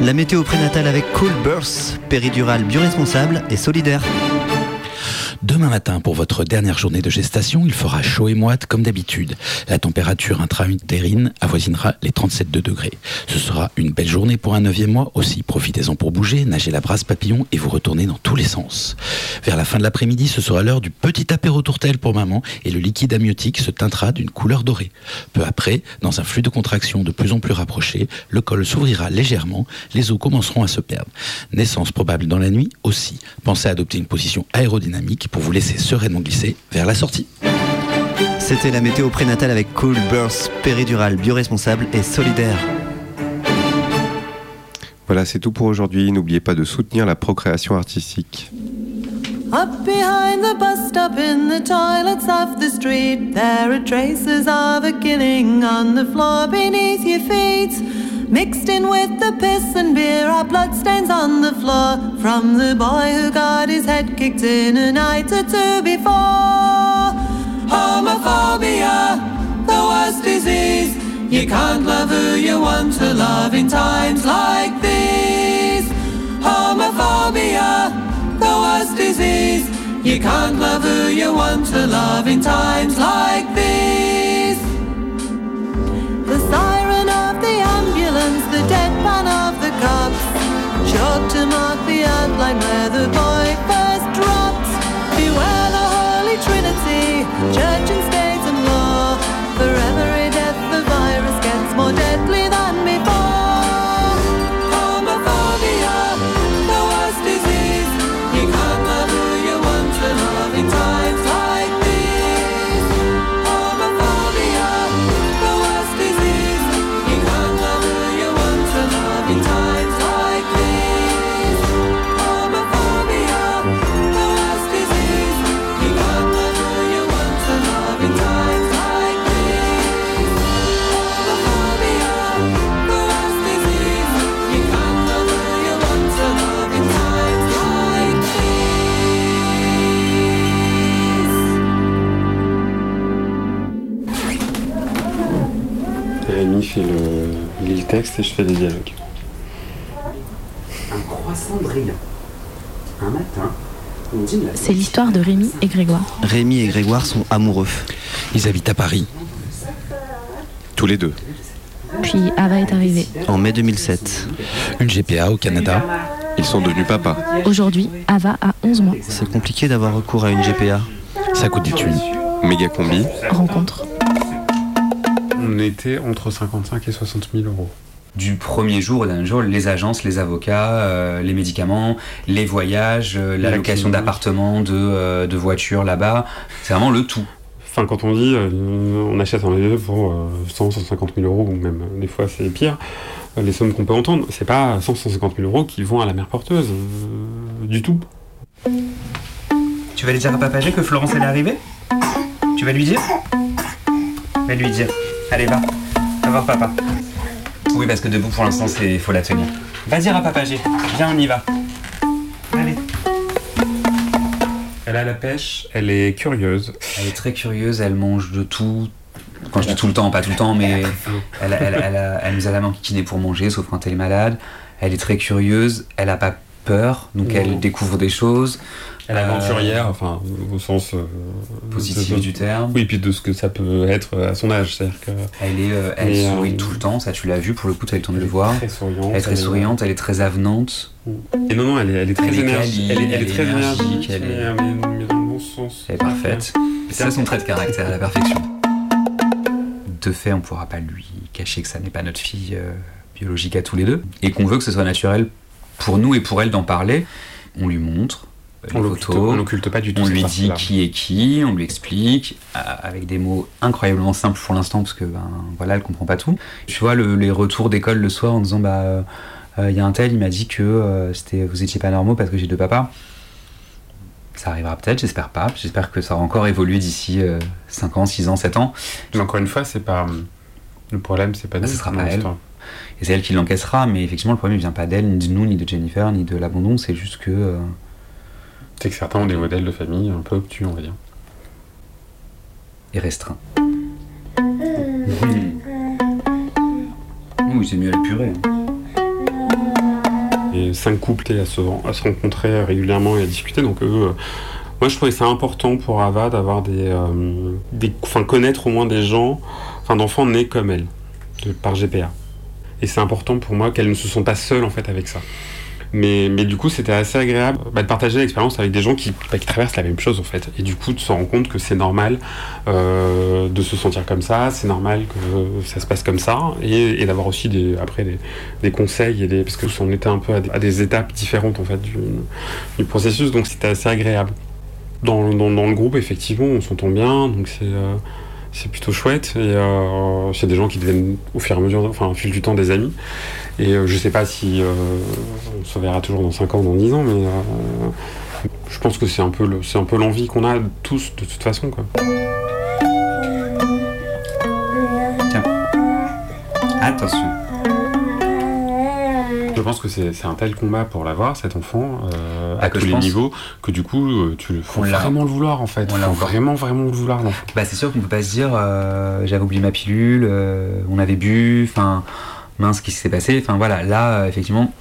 La météo prénatale avec Cool Burst, péridurale bioresponsable et solidaire. Demain matin, pour votre dernière journée de gestation, il fera chaud et moite comme d'habitude. La température intra-utérine avoisinera les 37 degrés. Ce sera une belle journée pour un neuvième mois aussi. Profitez-en pour bouger, nager la brasse papillon et vous retourner dans tous les sens. Vers la fin de l'après-midi, ce sera l'heure du petit apéro tourtel pour maman et le liquide amniotique se teintera d'une couleur dorée. Peu après, dans un flux de contraction de plus en plus rapproché, le col s'ouvrira légèrement, les os commenceront à se perdre. Naissance probable dans la nuit aussi. Pensez à adopter une position aérodynamique pour vous laisser sereinement glisser vers la sortie. C'était la météo prénatale avec Cool Burst, péridurale bioresponsable et solidaire. Voilà, c'est tout pour aujourd'hui. N'oubliez pas de soutenir la procréation artistique. Up behind the bus stop in the toilets of the street, there are traces of a killing on the floor beneath your feet. Mixed in with the piss and beer are bloodstains on the floor from the boy who got his head kicked in a night or two before. Homophobia, the worst disease. You can't love who you want to love in times like these. Homophobia, the worst disease. You can't love who you want to love in times like these. Outline where the boy first drops. Beware the Holy Trinity, church lit le texte et je fais les dialogues. Un croissant brillant. Un matin, on dîne la C'est l'histoire de Rémi et Grégoire. Rémi et Grégoire sont amoureux. Ils habitent à Paris. Tous les deux. Puis Ava est arrivée. En mai 2007. Une GPA au Canada. Ils sont devenus papa. Aujourd'hui, Ava a 11 mois. C'est compliqué d'avoir recours à une GPA. Ça coûte des thunes. Méga combi. Rencontre. On était entre 55 et 60 000 euros. Du premier jour au dernier jour, les agences, les avocats, euh, les médicaments, les voyages, euh, la location d'appartements, de, euh, de voitures là-bas. C'est vraiment le tout. Enfin, quand on dit euh, on achète un lieu pour euh, 100, 150 000 euros, ou même des fois c'est pire, les sommes qu'on peut entendre, c'est pas 100, 150 000 euros qui vont à la mère porteuse, du tout. Tu vas aller dire à Papa G que Florence elle est arrivée? Tu vas lui dire? Va lui dire. Allez, va. Va voir papa. Oui, parce que debout pour l'instant, c'est faut la tenir. Va dire à Papa G. Viens, on y va. Allez. Elle a la pêche, elle est curieuse. Elle est très curieuse, elle mange de tout. Quand je dis tout le temps, pas tout le temps, mais elle, elle, elle, a- elle nous a la main kikinée pour manger, sauf quand elle est malade. Elle est très curieuse, elle a pas peur, donc Non. elle découvre des choses. Elle est Euh, aventurière, enfin, au sens euh, Positif de- du terme. Oui, puis de ce que ça peut être à son âge. C'est-à-dire que. Elle, est, euh, elle Mais, sourit euh, tout le temps, ça tu l'as vu, pour le coup, tu as eu le temps de le voir. très souriante, Elle est très elle est- souriante, elle est très avenante. Et non, non, elle est, elle est très énergique. Elle est, très énergique, elle est- mais, dans le bon sens. Elle est parfaite. C'est ça son trait de caractère à la perfection. De fait, on pourra pas lui cacher que ça n'est pas notre fille euh, biologique à tous les deux. Et qu'on veut que ce soit naturel pour nous et pour elle d'en parler. On lui montre. euh, On photos. pas du tout, On lui dit qui est qui, on lui explique, euh, avec des mots incroyablement simples pour l'instant, parce que ben, voilà, elle comprend pas tout. Tu vois, le- les retours d'école le soir en disant bah euh, euh, il y a un tel, il m'a dit que euh, c'était vous étiez pas normaux parce que j'ai deux papas. Ça arrivera peut-être, j'espère pas. J'espère que ça va encore évoluer d'ici 5 ans, 6 ans, 7 ans. Mais encore une fois, c'est pas. Le problème, c'est pas Bah, nous. ce sera pas elle. Et c'est elle qui l'encaissera, mais effectivement, le problème ne vient pas d'elle, ni de nous, ni de Jennifer, ni de l'abandon, c'est juste que. euh, C'est que certains ont des modèles de famille un peu obtus, on va dire. est restreint. Oui, c'est mieux à la purée. Et cinq couples et à se, à se rencontrer régulièrement et à discuter. Donc, eux, euh, moi, je trouvais ça important pour Ava d'avoir des, euh, des. Enfin, connaître au moins des gens, enfin, d'enfants nés comme elle, de- par GPA. Et c'est important pour moi qu'elle ne se sent pas seule, en fait, avec ça. Mais, mais du coup, c'était assez agréable bah, de partager l'expérience avec des gens qui, bah, qui traversent la même chose, en fait. Et du coup, de se rendre compte que c'est normal euh, de se sentir comme ça, c'est normal que ça se passe comme ça, et, d'avoir aussi des, après des, des conseils, et des, parce que on était un peu à des, étapes différentes, en fait, du, du processus, donc c'était assez agréable. Dans, dans, dans le groupe, effectivement, on s'entend bien, donc c'est... euh, c'est plutôt chouette et euh, c'est des gens qui deviennent au fur et à mesure, enfin au fil du temps des amis. Et euh, je sais pas si euh, on se verra toujours dans 5 ans, dans 10 ans, mais euh, je pense que c'est un peu le- c'est un peu l'envie qu'on a tous de toute façon quoi. Attention. Je pense que c'est un tel combat pour l'avoir, cet enfant, euh, Ah, à tous les pense. niveaux, que du coup, euh, tu le faut vraiment le vouloir en fait. Faut vraiment, vraiment le vouloir. Bah, c'est sûr qu'on peut pas se dire euh, j'avais oublié ma pilule, euh, on avait bu, enfin mince, qu'est-ce qui s'est passé? Enfin voilà, là effectivement,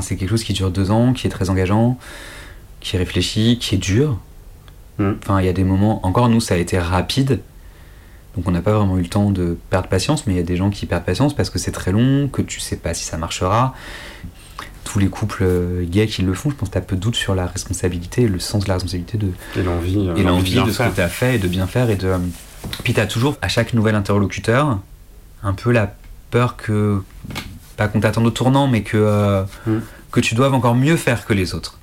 c'est quelque chose qui dure deux ans, qui est très engageant. qui est réfléchi, qui est dur. Enfin, il y a des moments. Encore nous, ça a été rapide. Donc on n'a pas vraiment eu le temps de perdre patience, mais il y a des gens qui perdent patience parce que c'est très long, que tu sais pas si ça marchera. Tous les couples euh, gays qui le font, je pense que tu as peu de doute sur la responsabilité, le sens de la responsabilité de, Et l'envie. euh, et l'envie de ce que tu as fait et de bien faire. Et de... Puis tu as toujours, à chaque nouvel interlocuteur, un peu la peur que, pas qu'on t'attende au tournant, mais que, euh, Hmm. que tu doives encore mieux faire que les autres.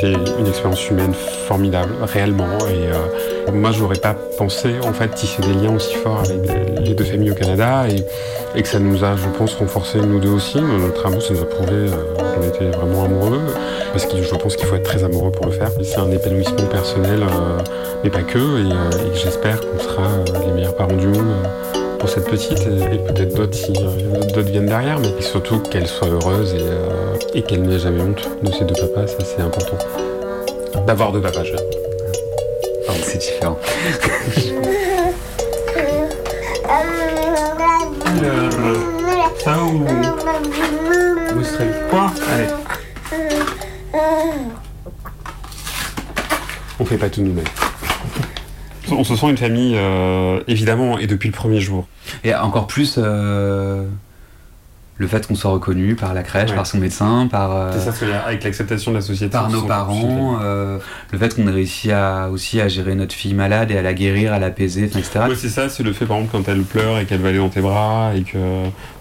C'était une expérience humaine formidable, réellement. Et euh, moi, je n'aurais pas pensé en fait tisser des liens aussi forts avec les deux familles au Canada et, que ça nous a, je pense, renforcé nous deux aussi. Notre amour, ça nous a prouvé euh, qu'on était vraiment amoureux. Parce que je pense qu'il faut être très amoureux pour le faire. C'est un épanouissement personnel, euh, mais pas que. Et, et j'espère qu'on sera les meilleurs parents du monde. Euh, pour cette petite et, et peut-être d'autres si euh, d'autres viennent derrière, mais surtout qu'elle soit heureuse et, euh, et qu'elle n'ait jamais honte de ses deux papas, ça c'est important. D'avoir deux papas jeunes. Pardon, c'est différent. Ça ou Australie Quoi? Allez, on fait pas tout nous-mêmes. On se sent une famille, euh, évidemment, et depuis le premier jour. Et encore plus euh, le fait qu'on soit reconnu par la crèche, Ouais. par son médecin, par, euh, C'est ça, c'est avec l'acceptation de la société. par nos parents, euh, le fait qu'on ait réussi à, aussi à gérer notre fille malade et à la guérir, à l'apaiser, etc. Ouais, c'est ça, c'est le fait par exemple quand elle pleure et qu'elle va aller dans tes bras et que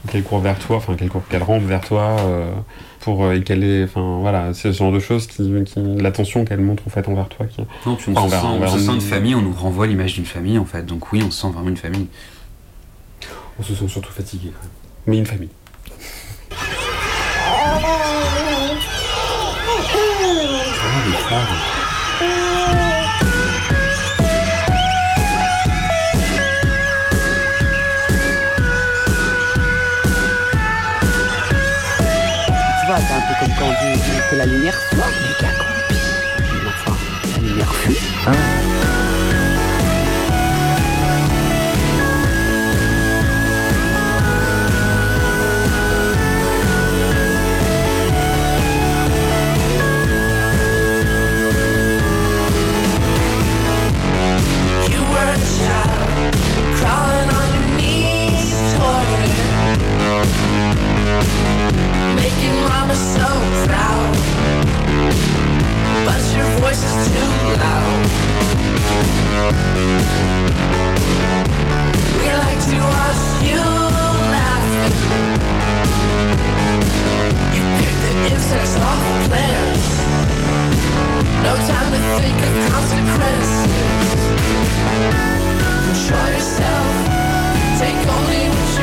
qu'elle court vers toi, enfin qu'elle qu'elle rampe vers toi euh, pour et qu'elle est, enfin voilà, c'est ce genre de choses qui, qui l'attention qu'elle montre en fait envers toi. Qui, Non, puis on, enfin, se, envers- sent, on se sent une famille, on nous renvoie l'image d'une famille en fait. Donc oui, on se sent vraiment une famille. On se sent surtout fatigué, mais une famille. Tu vois, c'est un peu comme quand on dit que la lumière soit, mais qu'elle accroupit. Enfin, la lumière fuit. You making mama so proud. But your voice is too loud. We like to watch you laughing. You the insects off the plants. No time to think of consequences. Yourself. Take only what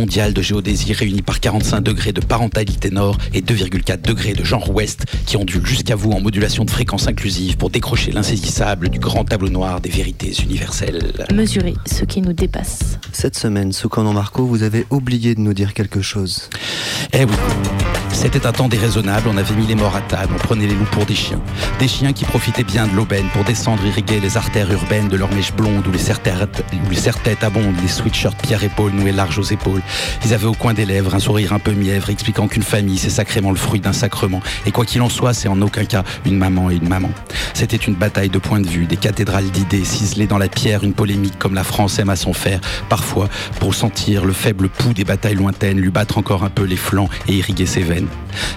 c'est le congrès mondial de géodésie réuni par 45 degrés de parentalité nord et 2,4 degrés de genre ouest qui ondule jusqu'à vous en modulation de fréquence inclusive pour décrocher l'insaisissable du grand tableau noir des vérités universelles. Mesurer ce qui nous dépasse. Cette semaine, Soukanon Marco, vous avez oublié de nous dire quelque chose. Eh oui, c'était un temps déraisonnable, on avait mis les morts à table, on prenait les loups pour des chiens. Des chiens qui profitaient bien de l'aubaine pour descendre irriguer les artères urbaines de leurs mèches blondes où les serre-têtes abondent, les sweatshirts Pierre épaule nouée large aux épaules. Ils avaient au coin des lèvres un sourire un peu mièvre, expliquant qu'une famille, c'est sacrément le fruit d'un sacrement. Et quoi qu'il en soit, c'est en aucun cas une maman et une maman. C'était une bataille de points de vue, des cathédrales d'idées ciselées dans la pierre, une polémique comme la France aime à s'en faire, parfois pour sentir le faible pouls des batailles lointaines, lui battre encore un peu les flancs et irriguer ses veines.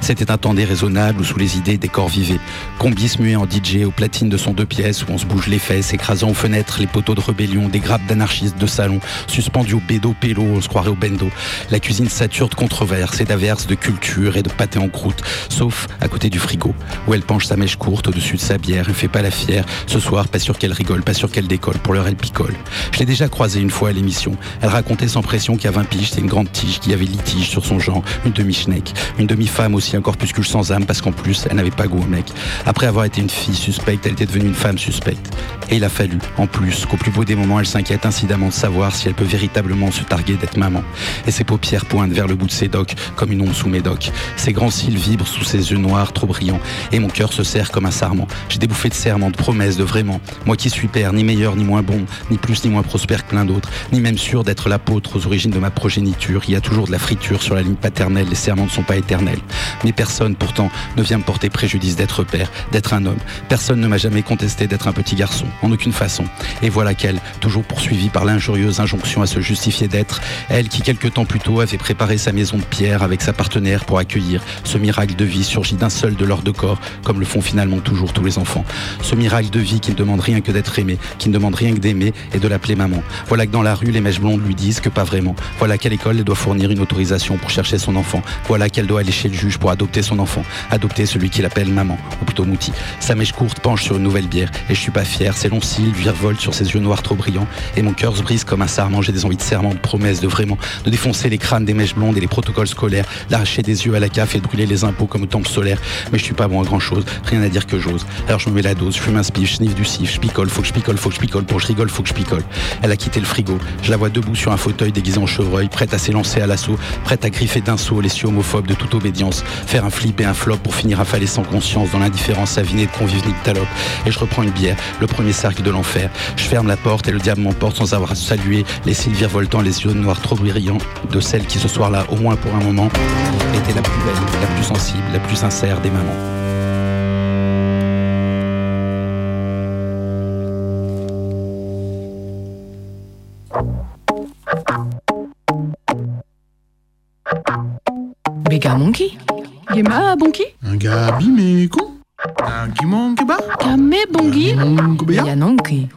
C'était un temps déraisonnable où sous les idées des corps vivaient. Combis muet en DJ aux platines de son deux pièces où on se bouge les fesses, écrasant aux fenêtres les poteaux de rébellion, des grappes d'anarchistes de salon, suspendus au bédo pélo, on se croirait au bendo. La cuisine sature de controverses et d'averses, de culture et de pâté en croûte, sauf à côté du frigo, où elle penche sa mèche courte au-dessus de sa bière, elle fait pas la fière. Ce soir, pas sûr qu'elle rigole, pas sûr qu'elle décolle, pour l'heure elle picole. Je l'ai déjà croisée une fois à l'émission. Elle racontait sans pression qu'à 20 piges, c'est une grande tige qui avait litige sur son genre, demi-schneck, une demi-femme aussi, un corpuscule sans âme, parce qu'en plus, elle n'avait pas goût au mec. Après avoir été une fille suspecte, elle était devenue une femme suspecte. Et il a fallu, en plus, qu'au plus beau des moments, elle s'inquiète incidemment de savoir si elle peut véritablement se targuer d'être maman. Et ses paupières pointent vers le bout de ses docks, comme une ombre sous mes docks. Ses grands cils vibrent sous ses yeux noirs, trop brillants. Et mon cœur se serre comme un sarment. J'ai des bouffées de serment, de promesses, de vraiment. Moi qui suis père, ni meilleur, ni moins bon, ni plus, ni moins prospère que plein d'autres, ni même sûr d'être l'apôtre aux origines de ma progéniture. Il y a toujours de la friture sur la ligne paternelle, les serments ne sont pas éternels. Mais personne, pourtant, ne vient me porter préjudice d'être père, d'être un homme. Personne ne m'a jamais contesté d'être un petit garçon, en aucune façon. Et voilà qu'elle, toujours poursuivie par l'injurieuse injonction à se justifier d'être, elle qui quelque temps plus tôt avait préparé sa maison de pierre avec sa partenaire pour accueillir ce miracle de vie surgi d'un seul de leurs deux corps, comme le font finalement toujours tous les enfants. Ce miracle de vie qui ne demande rien que d'être aimé, qui ne demande rien que d'aimer et de l'appeler maman. Voilà que dans la rue, les mèches blondes lui disent que pas vraiment. Voilà qu'à l'école, elle doit fournir une autorisation pour chercher son enfant. Voilà qu'elle doit aller chez le juge pour adopter son enfant. Adopter celui qu'il appelle maman, ou plutôt Mouti. Sa mèche courte penche sur une nouvelle bière, et je suis pas fier, ses longs cils virevoltent sur ses yeux noirs trop brillants, et mon cœur se brise comme un sarment, j'ai des envies de serment, de promesses, de vraiment, de défoncer les crânes des mèches blondes et les protocoles scolaires, d'arracher des yeux à la CAF et de brûler les impôts comme au temple solaire. Mais je suis pas bon à grand chose, rien à dire que j'ose. Alors je me mets la dose, je fume un spiff, je sniffe du sif, je picole, faut que je picole, faut que je picole, pour que je rigole, faut que je picole. Elle a quitté le frigo, je la vois debout sur un fauteuil déguisé en chevreuil, prête à s'élancer à l'assaut, prête à griffer d'un saut les cieux homophobes de toute obédience, faire un flip et un flop pour finir affalé sans conscience dans l'indifférence avinée de convives nyctalopes. Et je reprends une bière, le premier cercle de l'enfer. Je ferme la porte et le diable m'emporte sans avoir salué les cils virevoltants, les yeux noirs trop brillants de celle qui ce soir-là, au moins pour un moment, était la plus belle, la plus sensible, la plus sincère des mamans. Gema bonki Un gabi mais con Un kimon keba Kame bongi Yanonki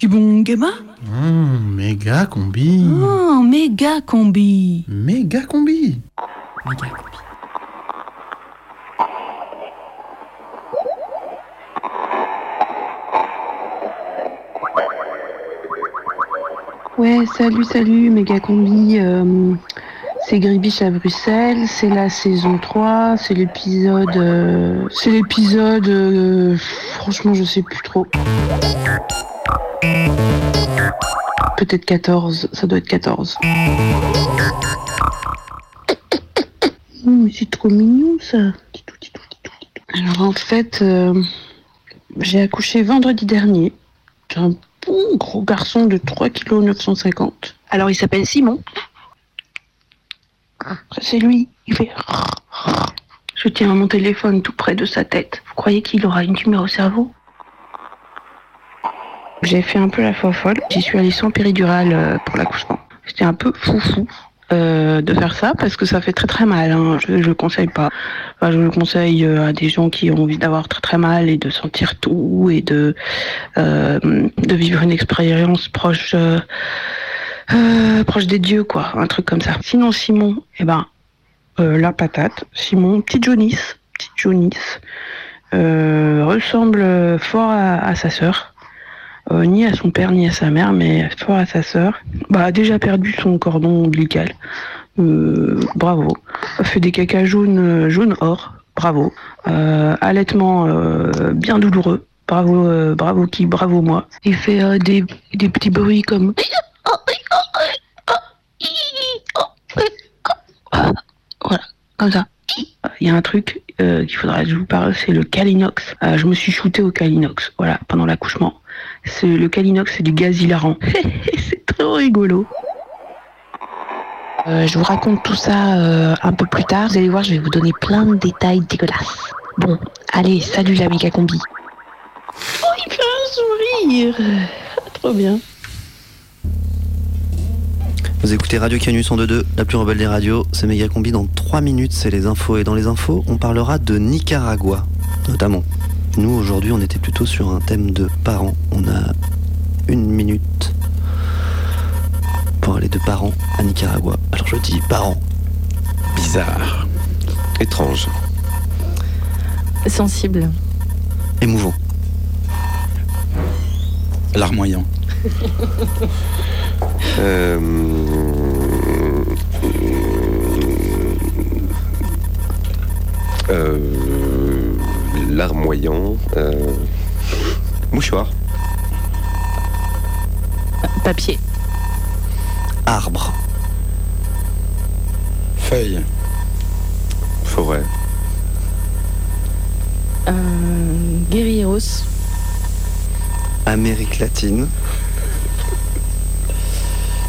Kibon gema Hum, méga combi. Oh, méga combi Méga combi. Méga combi. Ouais, salut, salut, méga combi. euh, c'est Gribiche à Bruxelles, c'est la saison 3, c'est l'épisode. euh, c'est l'épisode. euh, franchement, je sais plus trop. Peut-être 14, ça doit être 14. Oh, mais c'est trop mignon ça. Alors en fait, euh, j'ai accouché vendredi dernier. J'ai un bon gros garçon de 3 kg 950. Alors il s'appelle Simon. C'est lui. Il fait. Je tiens mon téléphone tout près de sa tête. Vous croyez qu'il aura une tumeur au cerveau? J'ai fait un peu la folle. J'y suis allée sans péridurale euh, pour l'accouchement. C'était un peu foufou. euh, de faire ça parce que ça fait très très mal. hein. Je ne le conseille pas. Je le conseille euh, à des gens qui ont envie d'avoir très très mal et de sentir tout et de vivre une expérience proche euh, proche des dieux quoi, un truc comme ça. Sinon Simon, eh ben euh, la patate. Simon, petit Jonis, petit Jonis, euh, ressemble fort à, sa sœur. Ni à son père ni à sa mère, mais fort à sa sœur. Bah, a déjà perdu son cordon ombilical. Bravo. Fait des cacas jaunes, jaune or. Bravo. Allaitement bien douloureux. Bravo, bravo qui, bravo moi. Il fait des, des petits bruits comme. Voilà, comme ça. Il y a un truc euh, qu'il faudrait que je vous parle, c'est le Calinox. Euh, je me suis shooté au Calinox, voilà, pendant l'accouchement. C'est- Le Calinox, c'est du gaz hilarant. c'est trop rigolo. Euh, je vous raconte tout ça un peu plus tard. Vous allez voir, je vais vous donner plein de détails dégueulasses. Bon, allez, salut la méga combi. Oh, il fait un sourire. Trop bien. Vous écoutez Radio Canus 102.2, la plus rebelle des radios. C'est méga combi. Dans 3 minutes, c'est les infos. Et dans les infos, on parlera de Nicaragua, notamment. Nous, aujourd'hui, on était plutôt sur un thème de parents. On a une minute pour aller de parents à Nicaragua. Alors je dis parents. Bizarre. Étrange. Sensible. Émouvant. Larmoyant. Euh, euh, larmoyant. euh, mouchoir. Papier. Arbre. Feuille. Forêt. Euh, guerrieros. Amérique latine.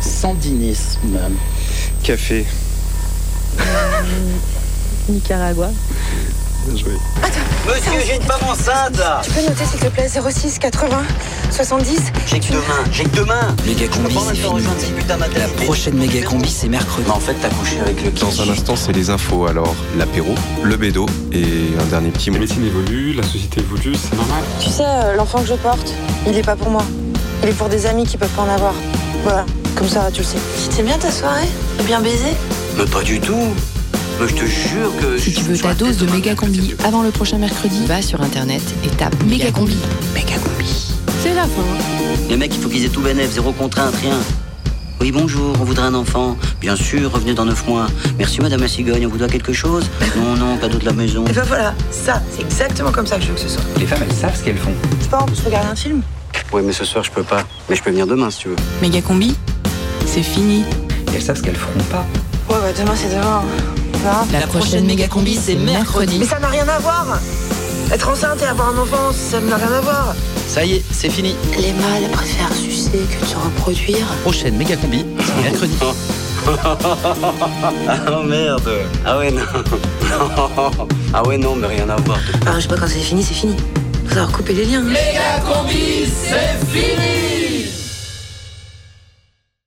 Sandinisme. Café. Nicaragua. Bien joué. Monsieur, j'ai une femme enceinte Tu peux noter s'il te plaît 06 80 70 J'ai que deux mains, j'ai que deux mains Méga Je peux combi, pas me c'est fini. La prochaine méga combi, c'est mercredi. En fait, t'as couché avec le Dans un instant, c'est les infos. Alors, l'apéro, le bédo et un dernier petit La mot. médecine évolue, la société évolue, c'est normal. Tu sais, euh, l'enfant que je porte, il est pas pour moi. Il est pour des amis qui peuvent pas en avoir. Voilà, comme ça, tu le sais. C'était bien ta soirée T'as bien baisé Mais pas du tout Mais je te jure que... Si tu veux ta dose de méga combi avant le prochain mercredi, va sur internet et tape méga combi. Méga combi. C'est la fin. Les mecs, il faut qu'ils aient tout bénef, zéro contrainte, rien. Oui, bonjour, on voudrait un enfant. Bien sûr, revenez dans neuf mois. Merci, madame la cigogne, on vous doit quelque chose Non, non, cadeau de la maison. Et ben voilà, ça, c'est exactement comme ça que je veux que ce soit. Les femmes, elles savent ce qu'elles font. Je sais pas, on peut se regarder un film Ouais, mais ce soir, je peux pas. Mais je peux venir demain, si tu veux. Méga combi, c'est fini. Et elles savent ce qu'elles feront pas. Ouais, bah demain, c'est demain. Verra. La prochaine méga combi, c'est mercredi. Mais ça n'a rien à voir Être enceinte et avoir un enfant, ça n'a rien à voir Ça y est, c'est fini. Les mâles préfèrent sucer que de se reproduire. Prochaine méga combi, c'est mercredi. Ah merde Ah ouais, non. Non. Ah ouais, non, mais rien à voir. Ah, je sais pas, quand c'est fini, c'est fini. Faut savoir couper les liens. hein. Méga combi, c'est fini